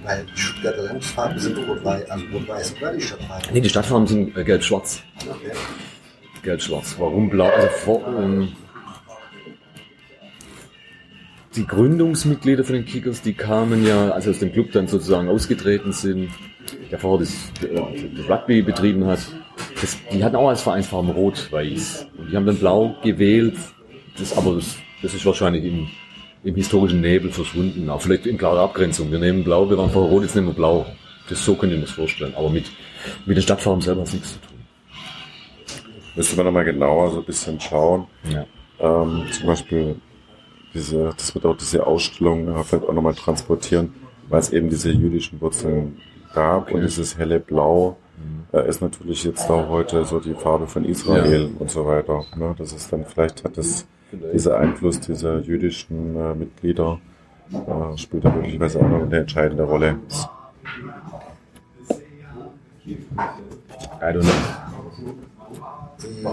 F: Weil die Stuttgarter Landesfarben sind rot-weiß, also rot-weiß, oder die Stadtfarben?
H: Nee, die Stadtfarben sind äh, gelb-schwarz.
F: Okay.
H: Gelb-schwarz. Warum blau? Also vor, ähm, die Gründungsmitglieder von den Kickers, die kamen ja, als sie aus dem Club dann sozusagen ausgetreten sind, der vorher das, äh, das Rugby betrieben hat, das, die hatten auch als Vereinsfarben rot-weiß. Und die haben dann blau gewählt. Das, aber das, das ist wahrscheinlich im, im historischen Nebel verschwunden. Auch vielleicht in klarer Abgrenzung. Wir nehmen blau, wir waren vorher rot, jetzt nehmen wir blau. Das so können wir uns vorstellen. Aber mit, mit den Stadtfarben selber hat es nichts zu tun.
I: Müsste man nochmal genauer so ein bisschen schauen.
H: Ja.
I: Ähm, zum Beispiel diese, das wird auch diese Ausstellung äh, vielleicht auch nochmal transportieren, weil es eben diese jüdischen Wurzeln gab
H: Okay.
I: und dieses helle Blau äh, ist natürlich jetzt auch heute so die Farbe von Israel
H: Ja.
I: und so weiter. Ne? Das ist dann vielleicht hat das dieser Einfluss dieser jüdischen äh, Mitglieder äh, spielt da möglicherweise auch noch eine entscheidende Rolle.
H: I don't know.
F: Die,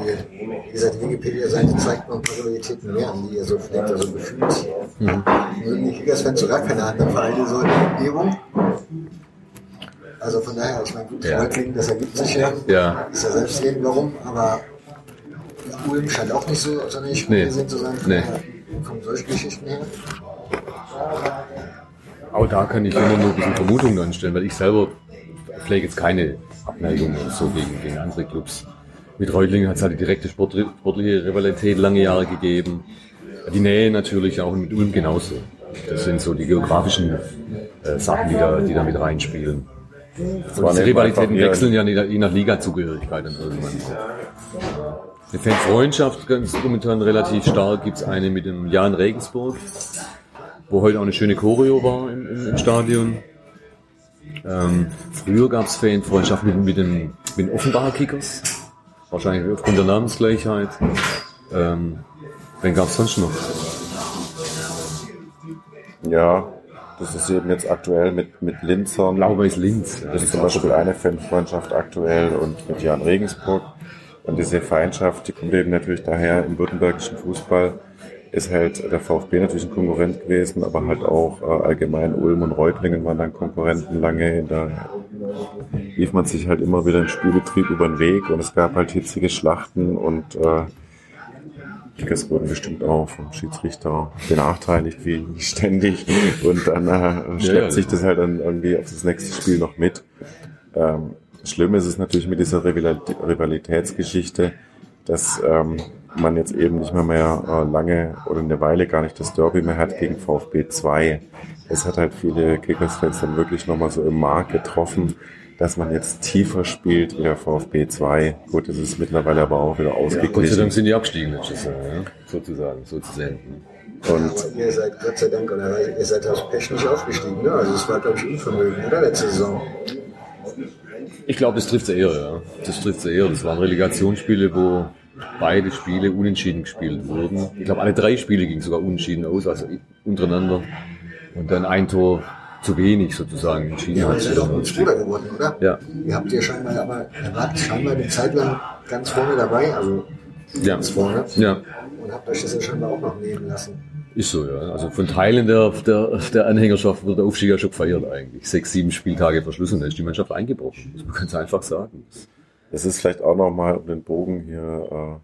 F: wie gesagt, die Wikipedia-Seite zeigt noch ein paar Qualitäten mehr an, die ihr so pflegt, also gefühlt.
H: Mhm.
F: Mögen die Kickers-Fans so gar keine anderen Vereine so in der Umgebung. Also von daher, ich meine, gut,
H: Ja.
F: Reutlingen, das ergibt sich ja.
H: Ja.
F: Ist ja selbst reden, warum, aber Ulm scheint auch nicht so sonderlich
H: Nee.
F: gesehen zu sein.
H: Nee.
F: Kommen solche Geschichten her.
H: Auch da kann ich immer nur ein bisschen Vermutungen anstellen, weil ich selber pflege jetzt keine Abneigung oder so gegen, gegen andere Clubs. Mit Reutlingen hat es halt die direkte Sport, sportliche Rivalität lange Jahre gegeben. Die Nähe natürlich auch und mit Ulm genauso. Das sind so die geografischen äh, Sachen, die da, die da mit reinspielen. Und
I: waren
H: diese Rivalitäten wechseln ja je nach- Liga-Zugehörigkeit dann irgendwann. Eine Fanfreundschaft ganz momentan relativ stark. Gibt's eine mit dem Jan Regensburg, wo heute auch eine schöne Choreo war im, im, im Stadion. Ähm, früher gab's Fanfreundschaft mit, mit, den, mit den Offenbacher Kickers. Wahrscheinlich aufgrund der Namensgleichheit. Ähm, wen gab's sonst noch?
I: Ja, das ist eben jetzt aktuell mit, mit Linzern.
H: Blau-Weiß Linz.
I: Das ist zum Beispiel eine Fanfreundschaft aktuell und mit Jan Regensburg. Und diese Feindschaft, die kommt eben natürlich daher im württembergischen Fußball, ist halt der VfB natürlich ein Konkurrent gewesen, aber halt auch äh, allgemein Ulm und Reutlingen waren dann Konkurrenten lange. Da lief man sich halt immer wieder im Spielbetrieb über den Weg und es gab halt hitzige Schlachten und äh, Kickers wurden bestimmt auch vom Schiedsrichter benachteiligt, wie ständig. Und dann äh, schleppt
H: ja,
I: sich das halt dann irgendwie auf das nächste Spiel noch mit. Ähm, schlimm ist es natürlich mit dieser Rival- Rivalitätsgeschichte, dass ähm, man jetzt eben nicht mehr, mehr äh, lange oder eine Weile gar nicht das Derby mehr hat gegen VfB 2. Es hat halt viele Kickers-Fans dann wirklich nochmal so im Markt getroffen, dass man jetzt tiefer spielt wie der VfB 2. Gut, das ist mittlerweile aber auch wieder
H: Gott sei
I: ausgeglichen.
H: Dank sind die abgestiegen letztes Jahr, ja? sozusagen, so zu sehen.
I: Und
F: Ihr seid Gott sei Dank, oder ihr seid aus Pech nicht aufgestiegen, ne? Also es war, glaube ich, Unvermögen, oder? Letzte Saison.
H: Ich glaube, das trifft eher, ja. Das trifft eher. Das waren Relegationsspiele, wo beide Spiele unentschieden gespielt wurden. Ich glaube, alle drei Spiele gingen sogar unentschieden aus, also untereinander. Und dann ein Tor zu wenig sozusagen entschieden
F: Ja,
H: hat.
F: ihr seid auch gut Spieler geworden, oder?
H: Ja.
F: Ihr habt ja scheinbar, aber ihr wart scheinbar eine Zeit lang ganz vorne dabei, also
H: Ja.
F: ganz vorne.
H: Ja.
F: Und habt euch das ja scheinbar auch noch nehmen lassen.
H: Ist so, ja. Also von Teilen der, der, der Anhängerschaft wird der Aufstieg ja schon gefeiert eigentlich. Sechs, sieben Spieltage verschlossen, da ist die Mannschaft eingebrochen. Das muss man ganz einfach sagen.
I: Es ist vielleicht auch nochmal, um den Bogen hier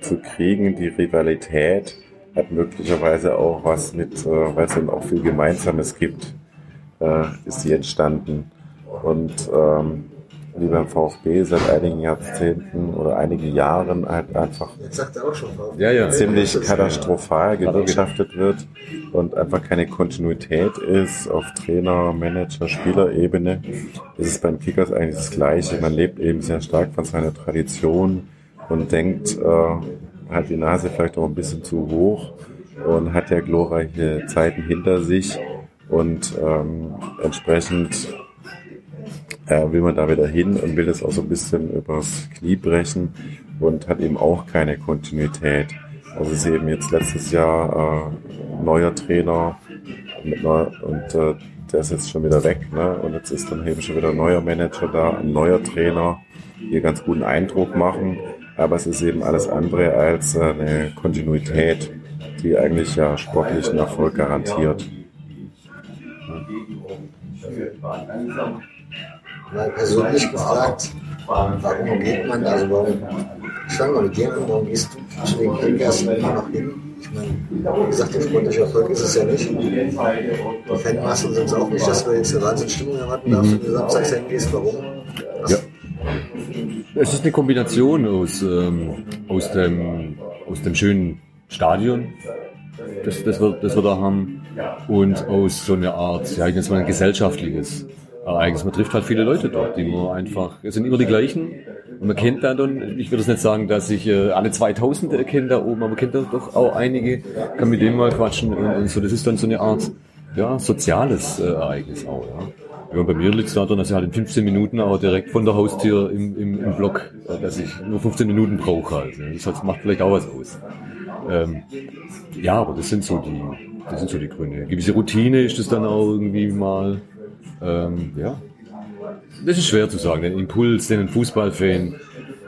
I: äh, zu kriegen, die Rivalität hat möglicherweise auch was mit, äh, weil es dann auch viel Gemeinsames gibt, äh, ist sie entstanden. Und ähm, wie beim VfB seit einigen Jahrzehnten oder einigen Jahren halt einfach.
H: Ja, ja.
I: ziemlich katastrophal gewirtschaftet wird und einfach keine Kontinuität ist auf Trainer, Manager, Spielerebene, ist es beim Kickers eigentlich das Gleiche. Man lebt eben sehr stark von seiner Tradition und denkt, äh, hat die Nase vielleicht auch ein bisschen zu hoch und hat ja glorreiche Zeiten hinter sich und ähm, entsprechend äh, will man da wieder hin und will das auch so ein bisschen übers Knie brechen und hat eben auch keine Kontinuität. Also es ist eben jetzt letztes Jahr äh, neuer Trainer mit neu, und äh, der ist jetzt schon wieder weg. Ne? Und jetzt ist dann eben schon wieder ein neuer Manager da, ein neuer Trainer, die ganz guten Eindruck machen. Aber es ist eben alles andere als äh, eine Kontinuität. die eigentlich ja sportlichen Erfolg garantiert.
F: Mal persönlich gefragt, warum geht man, also warum, ich fange mal mit dir an, warum gehst du zu den Kickers immer noch hin? Ich meine, wie gesagt, der sportliche Erfolg ist es ja nicht. Die Fanmassen sind es auch nicht, dass du jetzt eine Wahnsinnsstimmung erwarten darfst, wenn du samstags hingehst. Warum?
H: Ja. Es ist eine Kombination aus, ähm, aus, dem, aus dem schönen Stadion, das, das, wir, das wir da haben, und aus so einer Art, ja, ich nenne es mal ein gesellschaftliches Ereignis. Man trifft halt viele Leute dort, die man einfach, es sind immer die gleichen. Und man kennt da dann, ich würde es nicht sagen, dass ich äh, alle 2000 erkenne da oben, aber man kennt da doch auch einige, kann mit denen mal quatschen und, und so. Das ist dann so eine Art, ja, soziales äh, Ereignis auch, ja. Ja, bei mir liegt es daran, dass ich halt in 15 Minuten auch direkt von der Haustür im, im, im Block, äh, dass ich nur 15 Minuten brauche halt. Das heißt, macht vielleicht auch was aus. Ähm, ja, aber das sind so die, das sind so die Gründe. Gewisse Routine ist das dann auch irgendwie mal. Ähm, ja. Das ist schwer zu sagen. Den Impuls, den ein Fußballfan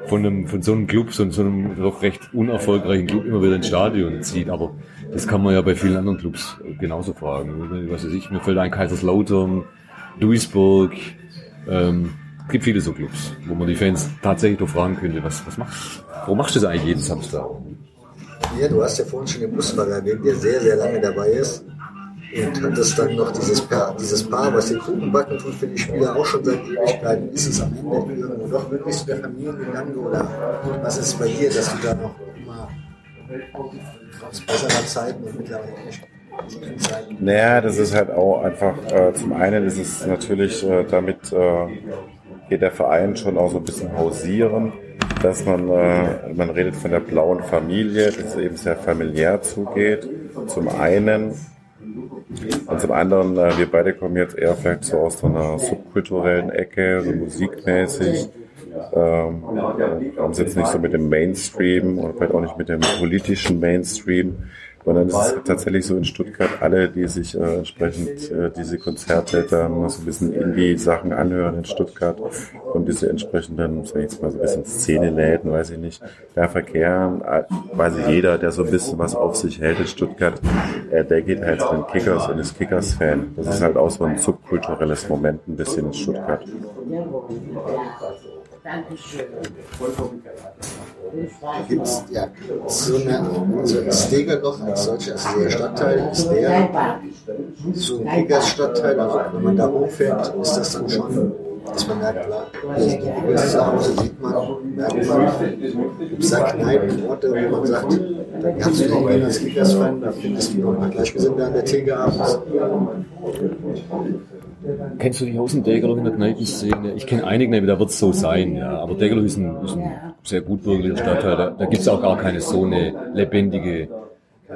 H: von, einem, von so einem Club, so, so einem doch recht unerfolgreichen Club immer wieder ins Stadion zieht. Aber das kann man ja bei vielen anderen Clubs genauso fragen. Was weiß ich, mir fällt ein Kaiserslautern, Duisburg. Ähm, es gibt viele so Clubs, wo man die Fans tatsächlich doch fragen könnte, was, was machst Warum machst du das eigentlich jeden Samstag?
F: Ja, du hast ja vorhin schon den Busfahrer erwähnt, der sehr, sehr lange dabei ist. Und hattest dann noch dieses Paar, dieses Paar, was den Kuchen backen tut für die Spieler auch schon seit Ewigkeiten. Ist es am Ende irgendwo doch wirklich so der Familiengedanke oder was ist bei dir, dass du da noch immer trotz besserer Zeiten und mittlerweile echt
I: naja, das ist halt auch einfach, äh, zum einen ist es natürlich, äh, damit äh, geht der Verein schon auch so ein bisschen hausieren, dass man, äh, man redet von der blauen Familie, dass es eben sehr familiär zugeht, zum einen. Und zum anderen, äh, wir beide kommen jetzt eher vielleicht so aus so einer subkulturellen Ecke, so musikmäßig. Ähm, haben es jetzt nicht so mit dem Mainstream und vielleicht auch nicht mit dem politischen Mainstream, sondern es ist tatsächlich so in Stuttgart alle, die sich äh, entsprechend äh, diese Konzerte dann so ein bisschen Indie-Sachen anhören in Stuttgart und diese entsprechenden, sag ich jetzt mal so ein bisschen Szeneläden, weiß ich nicht, da verkehren, äh, weiß ich jeder, der so ein bisschen was auf sich hält in Stuttgart, äh, der geht halt zu den Kickers und ist Kickers-Fan. Das ist halt auch so ein subkulturelles Moment ein bisschen in Stuttgart. Dankeschön.
F: Gibt es ja so eine, also ist Degerloch als solcher, also der Stadtteil, ist der so ein Kickers-Stadtteil, also wenn man da hochfährt, ist das dann schon, dass man merkt, klar, die Kickers zu Hause, sieht man, merkt man, gibt es da Kneipen, Orte, wo man sagt, da kannst du auch als Kickers-Fan, da findest du noch mal Gleichgesinnte an der Theke abends.
H: Kennst du die Haus in Degerloch in der Kneipenszene? Ich kenne einige da wird es so sein, ja. Aber Degerloch ist ein, ist ein sehr gut bürgerlicher Stadtteil. Da, da gibt es auch gar keine so eine lebendige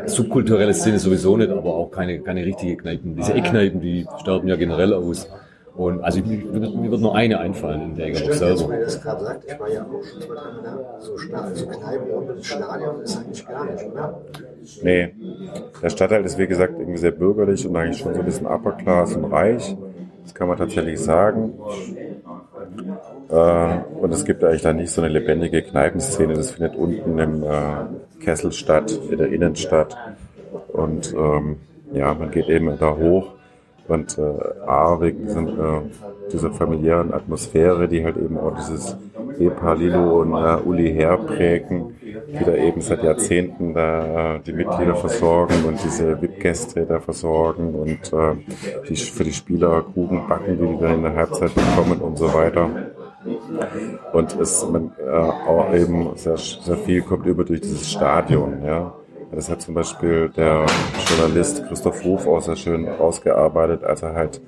H: subkulturelle Szene sowieso nicht, aber auch keine, keine richtige Kneipen. Diese Eckkneipen, die sterben ja generell aus. Und also mir, wird nur eine einfallen in Degerloch selber. Dass
F: mir das gerade sagt, ich war ja auch schon zwei, drei Mal da, so, so Kneipen und das Stadion ist eigentlich gar nicht, oder?
I: Nee, der Stadtteil ist wie gesagt irgendwie sehr bürgerlich und eigentlich schon so ein bisschen Upper Class und reich. Das kann man tatsächlich sagen. Äh, und es gibt eigentlich da nicht so eine lebendige Kneipenszene. Das findet unten im äh, Kessel statt, in der Innenstadt. Und ähm, ja, man geht eben da hoch. Und äh, A, wegen diesen, äh, dieser familiären Atmosphäre, die halt eben auch dieses Ehepaar Lilo und äh, Uli herprägen, die da eben seit Jahrzehnten da äh, die Mitglieder versorgen und diese VIP-Gäste da versorgen und äh, die, für die Spieler Kuchen backen, die die dann in der Halbzeit bekommen und so weiter. Und es man, äh, auch eben sehr, sehr viel kommt über durch dieses Stadion, ja. Das hat zum Beispiel der Journalist Christoph Ruf auch sehr schön ausgearbeitet, als er halt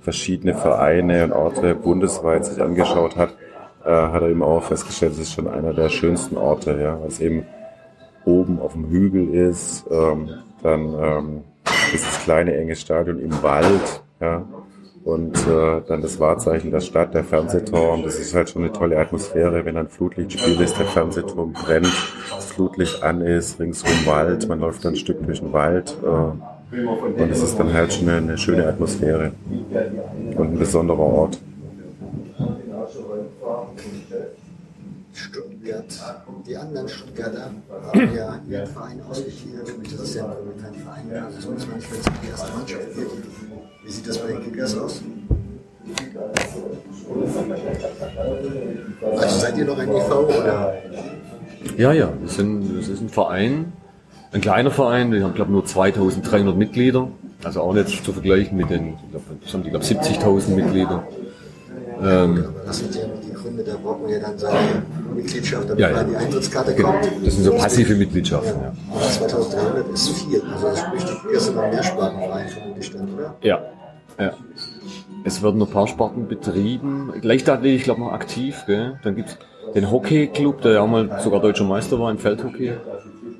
I: verschiedene Vereine und Orte bundesweit sich angeschaut hat äh, hat er eben auch festgestellt, es ist schon einer der schönsten Orte, ja, weil es eben oben auf dem Hügel ist, ähm, dann ähm, ist das kleine enge Stadion im Wald, ja, und äh, dann das Wahrzeichen der Stadt, der Fernsehturm. Das ist halt schon eine tolle Atmosphäre, wenn ein Flutlichtspiel ist, der Fernsehturm brennt, das Flutlicht an ist, ringsum Wald, man läuft dann ein Stück durch den Wald. Äh, und es ist dann halt schon eine, eine schöne Atmosphäre und ein besonderer Ort.
F: Stuttgart die anderen Stuttgarter haben ja ihren Verein ausgegliedert. Für mich ist das ja kein Verein, also es um die erste Mannschaft geht. Wie sieht das bei den Kickers aus? Also seid ihr noch ein IV oder?
H: Ja, ja, wir sind, das ist ein Verein, ein kleiner Verein, wir haben glaube nur 2300 Mitglieder, also auch nicht zu vergleichen mit den, ich glaube, das haben die glaube 70.000 Mitglieder.
F: Ähm, aber das sind ja die Gründe, da braucht man ja dann seine Mitgliedschaft, damit ja, ja. man die Eintrittskarte genau. kommt.
H: Das sind so passive Mitgliedschaften,
F: ja. ja. 2300 ist viel, also das spricht die erste Mal Mehrspartenverein vermutlich dann, oder?
H: Ja, ja. Es werden noch ein paar Sparten betrieben. Leichtathletik, ich glaube, noch aktiv. Gell? Dann gibt's den Hockeyclub, der ja auch mal sogar deutscher Meister war im Feldhockey.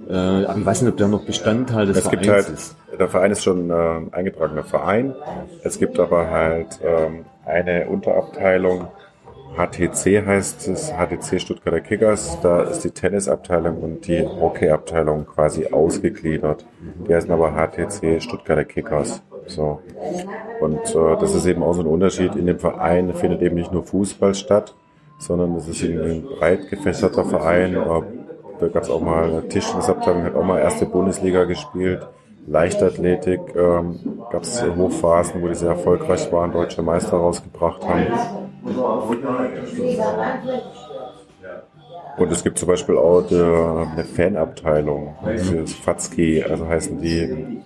H: Äh, aber ich weiß nicht, ob der noch Bestandteil des
I: es
H: Vereins
I: gibt halt,
H: ist.
I: Der Verein ist schon äh, ein eingetragener Verein. Es gibt aber halt ähm, eine Unterabteilung, HTC heißt es, HTC Stuttgarter Kickers. Da ist die Tennisabteilung und die Hockeyabteilung quasi ausgegliedert. Die heißen aber HTC Stuttgarter Kickers. So. Und äh, das ist eben auch so ein Unterschied. In dem Verein findet eben nicht nur Fußball statt, sondern es ist ein breit gefächerter Verein. Da gab es auch mal eine Tischtennisabteilung, hat auch mal erste Bundesliga gespielt. Leichtathletik ähm, gab es Hochphasen, wo die sehr erfolgreich waren, deutsche Meister rausgebracht haben. Und es gibt zum Beispiel auch eine Fanabteilung für Fatzki, also heißen die.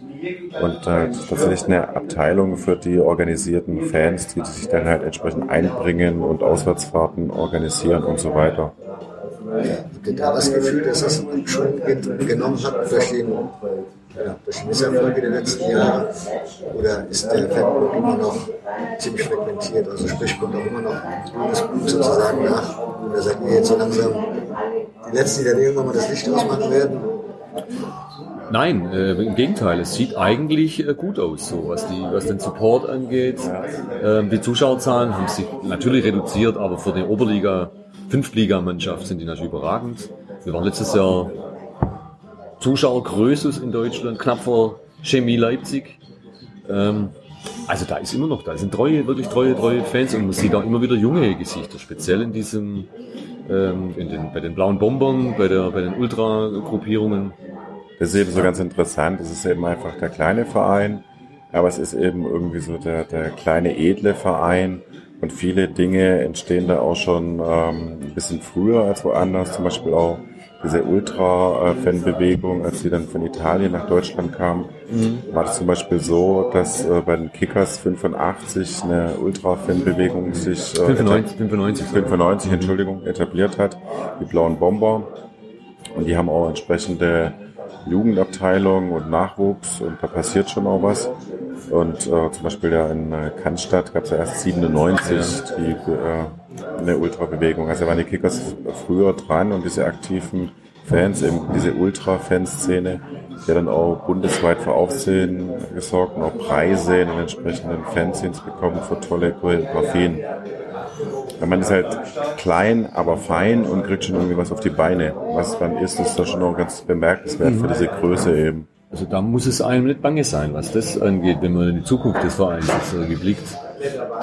I: Und halt tatsächlich eine Abteilung für die organisierten Fans, die sich dann halt entsprechend einbringen und Auswärtsfahrten organisieren und so weiter.
F: Ihr da das Gefühl, dass das schon genommen hat durch den ja, durch die Misserfolge der letzten Jahre? Oder ist der Fanblock immer noch ziemlich frequentiert? Also sprich, kommt auch immer noch das Blut sozusagen nach? Oder seid ihr jetzt so langsam die Letzten, die dann irgendwann mal das Licht ausmachen werden?
H: Nein, äh, im Gegenteil, es sieht eigentlich äh, gut aus, so was, die, was den Support angeht. Ähm, die Zuschauerzahlen haben sich natürlich reduziert, aber für die Oberliga, Fünftligamannschaft sind die natürlich überragend. Wir waren letztes Jahr Zuschauergröße in Deutschland, knapp vor Chemie Leipzig. Ähm, also da ist immer noch, da sind treue, wirklich treue, treue Fans und man sieht auch immer wieder junge Gesichter, speziell in diesem, ähm, in den, bei den blauen Bombern, bei, der, bei den Ultra-Gruppierungen.
I: Das ist eben so ganz interessant, es ist eben einfach der kleine Verein, aber es ist eben irgendwie so der, der kleine edle Verein und viele Dinge entstehen da auch schon ähm, ein bisschen früher als woanders, zum Beispiel auch diese Ultra-Fan-Bewegung, als sie dann von Italien nach Deutschland kam, mhm. war es zum Beispiel so, dass äh, bei den Kickers 85 eine Ultra-Fan-Bewegung sich
H: äh, 95, 95,
I: 95 Entschuldigung, etabliert hat, die blauen Bomber. Und die haben auch entsprechende Jugendabteilungen und Nachwuchs und da passiert schon auch was. Und äh, zum Beispiel ja in äh, Cannstatt gab es ja erst 97 die äh, eine Ultrabewegung. Also waren die Kickers früher dran und diese aktiven Fans, eben diese Ultra-Fanszene, die dann auch bundesweit für Aufsehen gesorgt und auch Preise in den entsprechenden Fanzines bekommen für tolle Choreografien. Man ist halt klein, aber fein und kriegt schon irgendwie was auf die Beine. Was dann ist, ist da schon noch ganz bemerkenswert für diese Größe eben.
H: Also da muss es einem nicht bange sein, was das angeht, wenn man in die Zukunft des Vereins geblickt,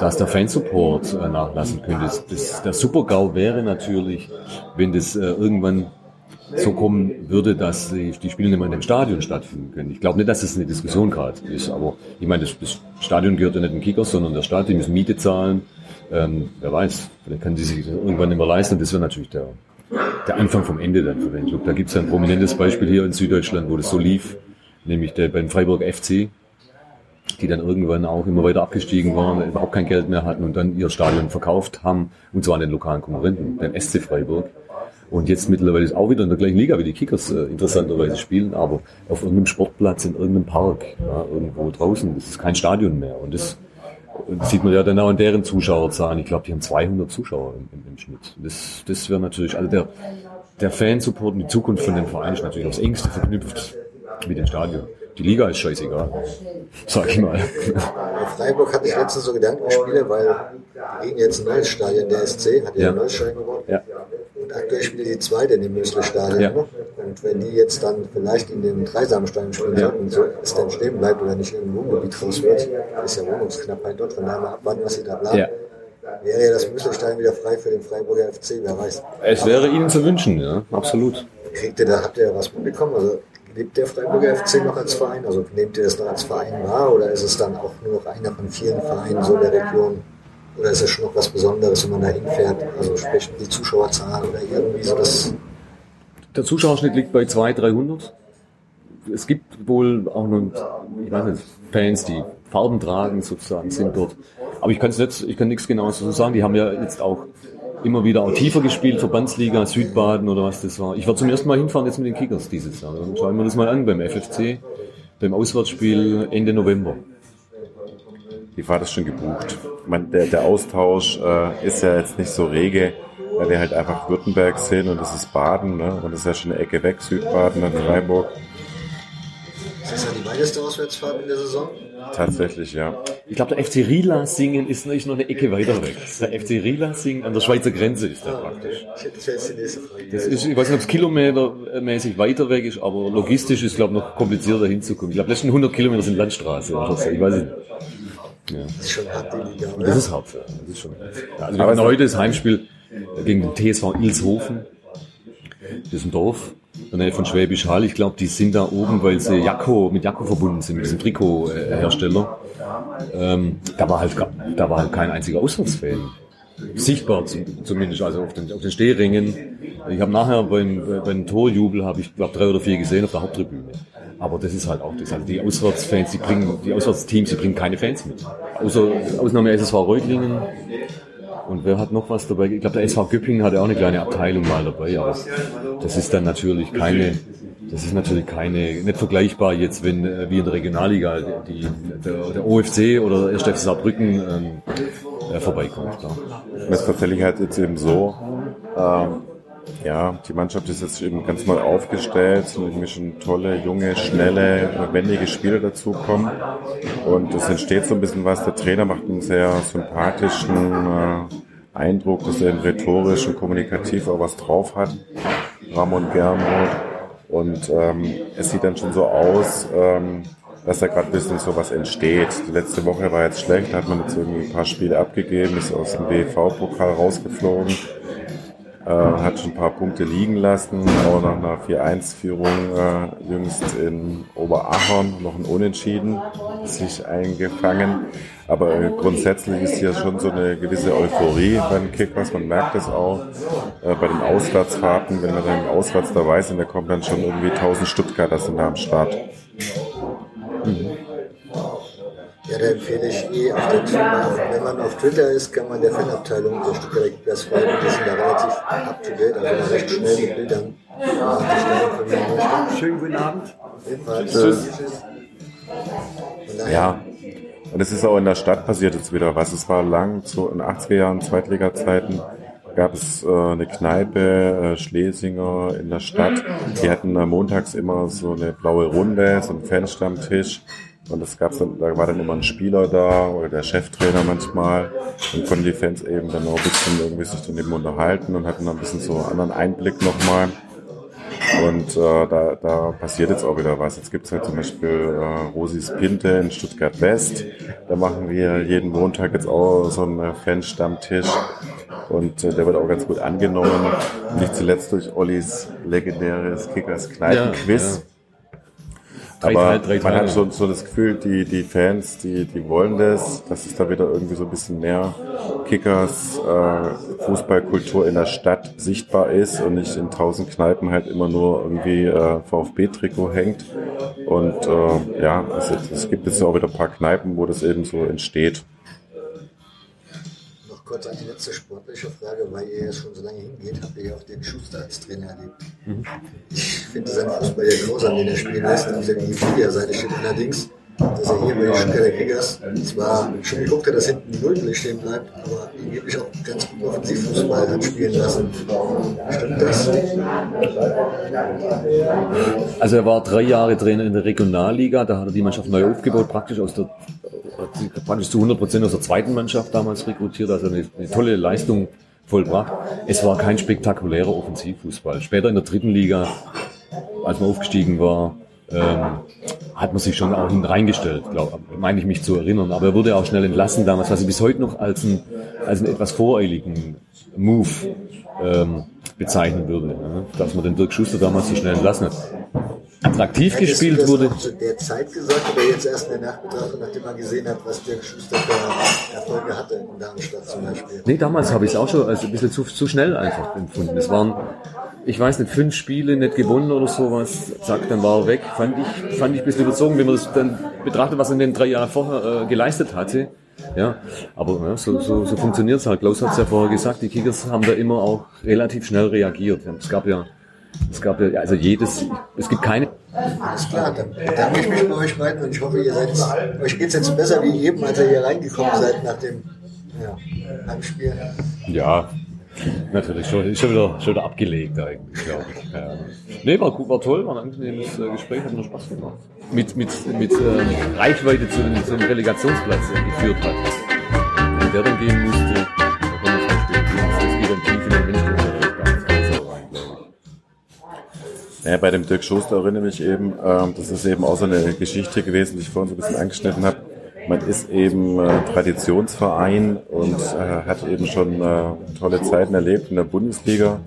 H: dass der Fansupport äh, nachlassen könnte. Das, das, der Super-GAU wäre natürlich, wenn das äh, irgendwann so kommen würde, dass die, die Spiele nicht mehr in dem Stadion stattfinden können. Ich glaube nicht, dass das eine Diskussion gerade ist, aber ich meine, das, das Stadion gehört ja nicht den Kickers, sondern der Stadt, die müssen Miete zahlen. Ähm, wer weiß, vielleicht kann die sich irgendwann nicht mehr leisten. Das wäre natürlich der, der Anfang vom Ende dann für den Club. Da gibt es ein prominentes Beispiel hier in Süddeutschland, wo das so lief nämlich der, beim Freiburg FC, die dann irgendwann auch immer weiter abgestiegen waren, überhaupt kein Geld mehr hatten und dann ihr Stadion verkauft haben, und zwar an den lokalen Konkurrenten, den SC Freiburg. Und jetzt mittlerweile ist auch wieder in der gleichen Liga wie die Kickers äh, interessanterweise spielen, aber auf irgendeinem Sportplatz in irgendeinem Park, ja, irgendwo draußen. Das ist kein Stadion mehr. Und das, das sieht man ja dann auch an deren Zuschauerzahlen. Ich glaube, die haben 200 Zuschauer im, im, im Schnitt. Das, das wäre natürlich, also der, der Fansupport und die Zukunft von dem Verein ist natürlich aufs engste verknüpft mit dem Stadion. Die Liga ist scheißegal, sag ich mal.
F: In Freiburg hatte ich letztens so Gedankenspiele, weil die gegen jetzt ein neues Stadion, der SC, hat ja, ein neues Stadion geworden. Ja. Und aktuell spielt die zweite in dem Mösle-Stadion. Ja. Und wenn die jetzt dann vielleicht in dem Dreisamstadion spielen ja. sollten, so es dann stehen bleibt oder nicht in einem Wohngebiet raus wird, ist ja Wohnungsknappheit dort, von daher mal abwarten, was sie da planen. Ja. wäre ja das Müsselstein wieder frei für den Freiburger FC, wer weiß.
H: Es wäre Ihnen zu wünschen, ja, absolut.
F: Kriegt ihr da, habt ihr ja was mitbekommen? Also lebt der Freiburger FC noch als Verein? Also nehmt ihr das noch als Verein wahr oder ist es dann auch nur noch einer von vielen Vereinen so der Region? Oder ist es schon noch was Besonderes, wenn man da hinfährt? Also sprich die Zuschauerzahl oder irgendwie so das.
H: Der Zuschauerschnitt liegt bei 200, 300. Es gibt wohl auch noch, ich weiß nicht, Fans, die Farben tragen sozusagen, sind dort. Aber ich kann es nicht, ich kann nichts genaues dazu sagen. Die haben ja jetzt auch immer wieder auch tiefer gespielt, Verbandsliga, Südbaden oder was das war. Ich werde zum ersten Mal hinfahren jetzt mit den Kickers dieses Jahr. Dann schauen wir das mal an beim FFC, beim Auswärtsspiel Ende November.
I: Die Fahrt ist schon gebucht. Man, der, der Austausch äh, ist ja jetzt nicht so rege, weil wir halt einfach Württemberg sind und das ist Baden, ne? Und das ist ja schon eine Ecke weg, Südbaden, dann Freiburg.
F: Ist das ja die weiteste Auswärtsfahrt in der Saison?
I: Tatsächlich, ja.
H: Ich glaube, der FC Rielasingen ist ist noch eine Ecke weiter weg. Der FC Rielasingen an der Schweizer Grenze ist der praktisch.
F: Das
H: ist, ich weiß nicht, ob es kilometermäßig weiter weg ist, aber logistisch ist, glaube ich, noch komplizierter hinzukommen. Ich glaube, letzten 100 Kilometer sind Landstraße oder so. Ich weiß nicht. Ja.
F: Das ist schon hart, die Liga, oder?
H: Das ist hart. ja. Das ist schon hart. Also wir haben heute das Heimspiel gegen den TSV Ilshofen. Das ist ein Dorf der von Schwäbisch Hall. Ich glaube, die sind da oben, weil sie Jakko, mit Jakko verbunden sind, mit diesem Trikothersteller. Ähm, da war halt, da war halt kein einziger Auswärtsfan. Sichtbar zum- zumindest, also auf den, auf den Stehringen. Ich habe nachher beim, beim Torjubel habe ich glaub, drei oder vier gesehen auf der Haupttribüne. Aber das ist halt auch das. Also die Auswärtsfans, die bringen, die Auswärtsteams, die bringen keine Fans mit. Außer Ausnahme SSV Reutlingen. Und wer hat noch was dabei? Ich glaube, der SV Göppingen hatte auch eine kleine Abteilung mal dabei, aber das ist dann natürlich keine, das ist natürlich keine, nicht vergleichbar jetzt, wenn äh, wie in der Regionalliga die, der, der OFC oder der 1. FC Saarbrücken ähm, äh, vorbeikommt. Ja.
I: Es ist eben so, ähm, ja, die Mannschaft ist jetzt eben ganz neu aufgestellt, sind irgendwie schon tolle, junge, schnelle, wendige Spieler dazukommen. Und es entsteht so ein bisschen was. Der Trainer macht einen sehr sympathischen äh, Eindruck, dass er eben rhetorisch und kommunikativ auch was drauf hat. Ramon Gernot. Und ähm, es sieht dann schon so aus, ähm, dass da gerade ein bisschen so was entsteht. Die letzte Woche war jetzt schlecht, da hat man jetzt irgendwie ein paar Spiele abgegeben, ist aus dem BV-Pokal rausgeflogen, äh, hat schon ein paar Punkte liegen lassen, auch nach einer 4-1-Führung äh, jüngst in Oberachern noch ein Unentschieden sich eingefangen. Aber äh, grundsätzlich ist hier schon so eine gewisse Euphorie beim Kickers. Man merkt es auch äh, bei den Auswärtsfahrten, wenn wir dann auswärts dabei sind, da kommen dann schon irgendwie 1000 Stuttgarter sind da am Start.
F: Ja, da empfehle ich eh auf der Twitter, wenn man auf Twitter ist, kann man der Fanabteilung der Stuttgarter Kickers folgen. Die sind da relativ up to date, also recht schnell mit Bildern.
J: Schönen guten Abend.
I: Tschüss. Ja. Und es ist auch in der Stadt passiert jetzt wieder was. Es war lang, so in 80er Jahren, Zweitliga-Zeiten, gab es äh, eine Kneipe, äh, Schlesinger in der Stadt. Die hatten äh, montags immer so eine blaue Runde, so einen Fanstammtisch. Und das gab's dann, da war dann immer ein Spieler da oder der Cheftrainer manchmal. Und konnten die Fans eben dann auch ein bisschen irgendwie sich daneben unterhalten und hatten dann ein bisschen so einen anderen Einblick nochmal. Und äh, da, da passiert jetzt auch wieder was. Jetzt gibt's halt zum Beispiel äh, Rosis Pinte in Stuttgart West. Da machen wir jeden Montag jetzt auch so einen äh, Fanstammtisch. Und äh, der wird auch ganz gut angenommen. Nicht zuletzt durch Ollis legendäres Kickers Kneipenquiz.
H: Ja,
I: Aber
H: drei
I: man hat so, so das Gefühl, die, die Fans, die, die wollen das, dass es da wieder irgendwie so ein bisschen mehr Kickers, äh, Fußballkultur in der Stadt sichtbar ist und nicht in tausend Kneipen halt immer nur irgendwie äh, VfB-Trikot hängt. Und äh, ja, es, es gibt jetzt auch wieder ein paar Kneipen, wo das eben so entsteht.
F: Noch kurz eine letzte sportliche Frage, weil ihr ja schon so lange hingeht, habt ihr ja auch den Schuster als Trainer erlebt. Ich finde seinen Fußball ja grausam, den er spielen lässt. Auf der Wikipedia-Seite steht allerdings, dass er hier bei den Stuttgarter Kickers zwar schon geguckt hat, dass hinten Null stehen bleibt, aber angeblich auch ganz gut Offensivfußball hat spielen lassen. Stimmt das?
H: Also er war drei Jahre Trainer in der Regionalliga, da hat er die Mannschaft neu aufgebaut, praktisch aus der praktisch zu 100 Prozent aus der zweiten Mannschaft damals rekrutiert, also eine, eine tolle Leistung vollbracht. Es war kein spektakulärer Offensivfußball. Später in der dritten Liga, als man aufgestiegen war, ähm, hat man sich schon auch reingestellt, glaube meine ich mich zu erinnern. Aber er wurde auch schnell entlassen damals, was ich bis heute noch als einen, als einen etwas voreiligen Move ähm, bezeichnen würde. Ne? Dass man den Dirk Schuster damals so schnell entlassen hat. Attraktiv
K: Hättest
H: gespielt
K: das
H: wurde.
K: zu der Zeit gesagt oder jetzt erst in der Nachbetrachtung, nachdem man gesehen hat, was Dirk Schuster für Erfolge hatte in Darmstadt zum Beispiel?
H: Nee, damals habe ich es auch schon also ein bisschen zu, zu schnell einfach empfunden. Es waren, ich weiß nicht, fünf Spiele nicht gewonnen oder sowas. Zack, dann war er weg. Fand ich, fand ich ein bisschen überzogen, wenn man das dann betrachtet, was er in den drei Jahren vorher äh, geleistet hatte. Ja, aber ja, so, so, so funktioniert es halt. Klaus hat es ja vorher gesagt, die Kickers haben da immer auch relativ schnell reagiert. Es gab ja, es gab ja, also jedes, es gibt keine
K: Alles klar, dann bedanke ich mich bei euch beiden und ich hoffe, ihr seid, euch geht es jetzt besser wie jedem, als ihr hier reingekommen seid nach dem ja, Heimspiel.
H: Ja, natürlich schon, schon, wieder, schon wieder abgelegt eigentlich, glaube ich. Ja. Nee, war, gut, war toll, war ein angenehmes äh, Gespräch, hat mir Spaß gemacht. Mit, mit, mit ähm, Reichweite zu, zu dem Relegationsplatz äh, geführt hat. Wenn der dann gehen musste, da kann man verstehen, das geht dann tief in den Menschen ganz, ganz so rein, glaube ich.
I: Ja, bei dem Dirk Schuster erinnere ich mich eben, ähm, das ist eben auch so eine Geschichte gewesen, die ich vorhin so ein bisschen angeschnitten habe. Man ist eben äh, Traditionsverein und äh, hat eben schon äh, tolle Zeiten erlebt in der Bundesliga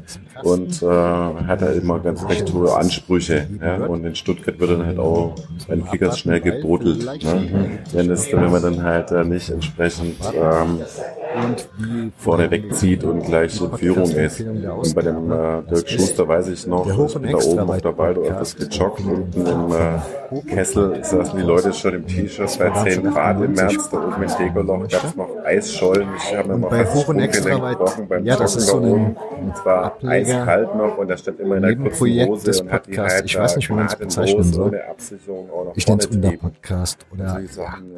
I: und äh, hat da immer ganz recht hohe Ansprüche. Ja? Und in Stuttgart wird dann halt auch bei den Kickers schnell gebruddelt. Ne? Wenn, es, wenn man dann halt äh, nicht entsprechend ähm, vorne wegzieht und gleich in Führung ist. Und bei dem äh, Dirk Schuster weiß ich noch, ich bin da oben auf der Waldorf gejoggt, unten im äh, Kessel saßen die Leute schon im T-Shirt bei 10 Grad im März, da oben in Degerloch gab es noch Eisschollen, ich habe mir mal
F: bei
I: fast
F: Hoch und
I: das
F: Extra weit-
I: beim
F: ja, das
I: Joggen
F: ist so ein
I: es war
F: Ableger,
I: eiskalt noch und da stand immer in der kurzen Hose
F: des Podcasts. Ich weiß nicht, wie man es bezeichnen soll. Ich nenne es. Unterpodcast oder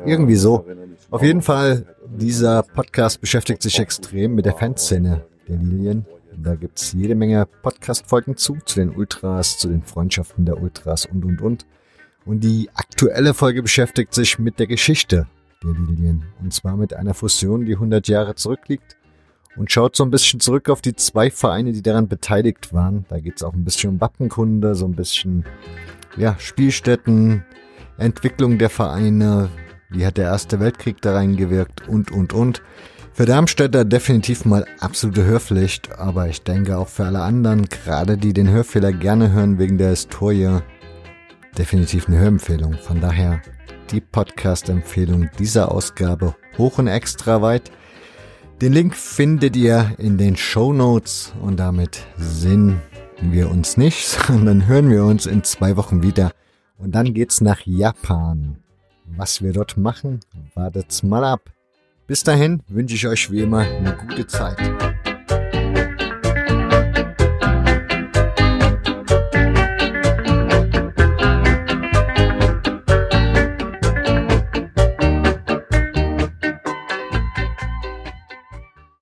F: irgendwie so. Auf jeden Fall, dieser Podcast beschäftigt sich extrem mit der Fanszene der Lilien. Da gibt's jede Menge Podcast-Folgen zu, zu den Ultras, zu den Freundschaften der Ultras und, und, und. Und die aktuelle Folge beschäftigt sich mit der Geschichte der Lilien. Und zwar mit einer Fusion, die 100 Jahre zurückliegt und schaut so ein bisschen zurück auf die zwei Vereine, die daran beteiligt waren. Da geht's auch ein bisschen um Wappenkunde, so ein bisschen, ja, Spielstätten, Entwicklung der Vereine, wie hat der Erste Weltkrieg da reingewirkt und, und, und. Für Darmstädter definitiv mal absolute Hörpflicht, aber ich denke auch für alle anderen, gerade die den Hörfehler gerne hören wegen der Historie, definitiv eine Hörempfehlung. Von daher die Podcast-Empfehlung dieser Ausgabe hoch und extra weit. Den Link findet ihr in den Show Notes und damit sehen wir uns nicht, sondern hören wir uns in zwei Wochen wieder. Und dann geht's nach Japan. Was wir dort machen, wartet's mal ab. Bis dahin wünsche ich euch wie immer eine gute Zeit.